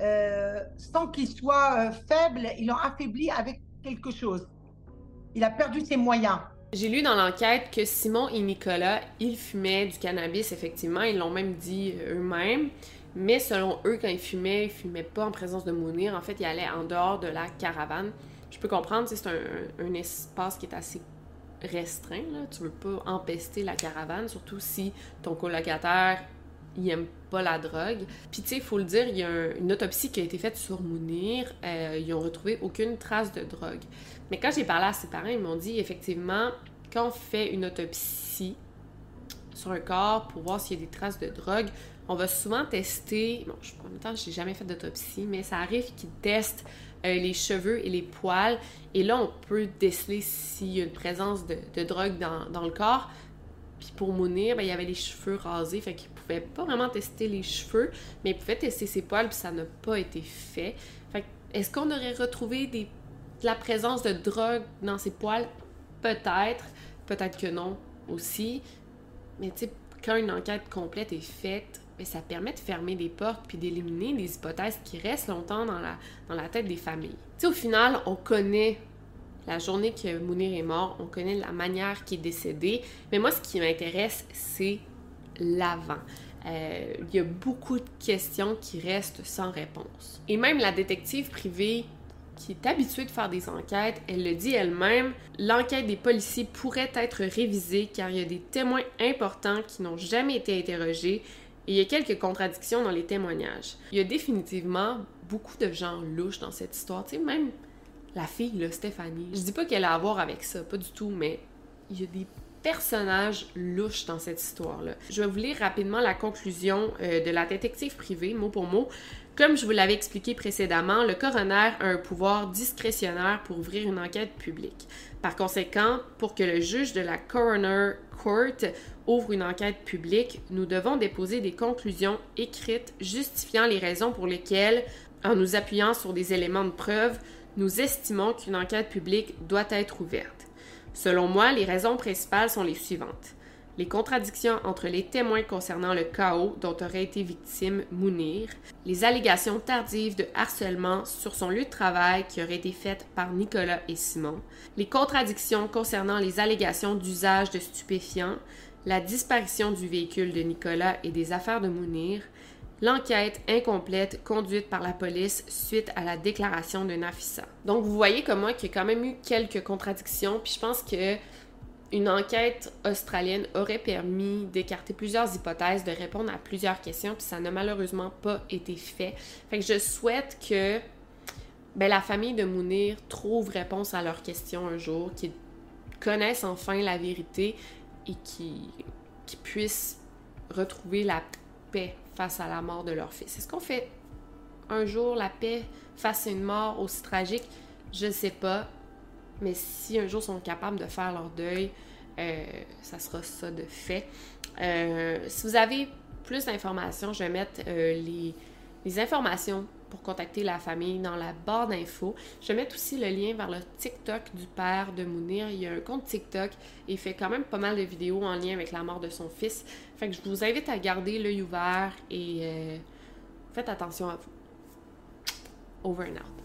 euh, sans qu'il soit euh, faible. Ils l'ont affaibli avec quelque chose. Il a perdu ses moyens. J'ai lu dans l'enquête que Simon et Nicolas, ils fumaient du cannabis, effectivement. Ils l'ont même dit eux-mêmes. Mais selon eux, quand ils fumaient, ils fumaient pas en présence de Mounir. En fait, ils allaient en dehors de la caravane. Je peux comprendre, c'est un, un espace qui est assez restreint. Là. Tu veux pas empester la caravane, surtout si ton colocataire il aime pas la drogue. Puis tu sais, il faut le dire, il y a un- une autopsie qui a été faite sur Mounir. Euh, ils ont retrouvé aucune trace de drogue. Mais quand j'ai parlé à ses parents, ils m'ont dit effectivement, quand on fait une autopsie sur un corps pour voir s'il y a des traces de drogue, on va souvent tester. Bon, je, en même temps, j'ai jamais fait d'autopsie, mais ça arrive qu'ils testent euh, les cheveux et les poils. Et là, on peut déceler s'il y a une présence de, drogue dans, le corps. Puis pour Mounir, ben, il y avait les cheveux rasés, fait qu'il pouvait pas vraiment tester les cheveux, mais il pouvait tester ses poils, puis ça n'a pas été fait. Fait est-ce qu'on aurait retrouvé des, de la présence de drogue dans ses poils? Peut-être. Peut-être que non aussi. Mais tu sais, quand une enquête complète est faite, ben, ça permet de fermer des portes puis d'éliminer des hypothèses qui restent longtemps dans la, dans la tête des familles. Tu sais, au final, on connaît la journée que Mounir est mort, on connaît la manière qu'il est décédé, mais moi, ce qui m'intéresse, c'est l'avant. Euh, Il y a beaucoup de questions qui restent sans réponse. Et même la détective privée qui est habituée de faire des enquêtes, elle le dit elle-même, l'enquête des policiers pourrait être révisée car il y a des témoins importants qui n'ont jamais été interrogés et il y a quelques contradictions dans les témoignages. Il y a définitivement beaucoup de gens louches dans cette histoire, tu sais, même la fille, là, Stéphanie. Je dis pas qu'elle a à voir avec ça, pas du tout, mais il y a des personnages louches dans cette histoire-là. Je vais vous lire rapidement la conclusion euh, de la détective privée, mot pour mot. Comme je vous l'avais expliqué précédemment, le coroner a un pouvoir discrétionnaire pour ouvrir une enquête publique. Par conséquent, pour que le juge de la Coroner Court ouvre une enquête publique, nous devons déposer des conclusions écrites justifiant les raisons pour lesquelles, en nous appuyant sur des éléments de preuve, nous estimons qu'une enquête publique doit être ouverte. Selon moi, les raisons principales sont les suivantes. Les contradictions entre les témoins concernant le chaos dont aurait été victime Mounir, les allégations tardives de harcèlement sur son lieu de travail qui auraient été faites par Nicolas et Simon, les contradictions concernant les allégations d'usage de stupéfiants, la disparition du véhicule de Nicolas et des affaires de Mounir, l'enquête incomplète conduite par la police suite à la déclaration de Nafissa. Donc vous voyez comment il y a quand même eu quelques contradictions, puis je pense que une enquête australienne aurait permis d'écarter plusieurs hypothèses, de répondre à plusieurs questions, puis ça n'a malheureusement pas été fait. Fait que je souhaite que ben, la famille de Mounir trouve réponse à leurs questions un jour, qu'ils connaissent enfin la vérité et qu'ils puissent retrouver la paix face à la mort de leur fils. Est-ce qu'on fait un jour la paix face à une mort aussi tragique? Je ne sais pas. Mais si un jour ils sont capables de faire leur deuil, euh, ça sera ça de fait. Euh, si vous avez plus d'informations, je vais mettre euh, les, les informations pour contacter la famille dans la barre d'infos. Je vais mettre aussi le lien vers le TikTok du père de Mounir. Il y a un compte TikTok et il fait quand même pas mal de vidéos en lien avec la mort de son fils. Fait que je vous invite à garder l'œil ouvert et faites attention à vous. Over and out.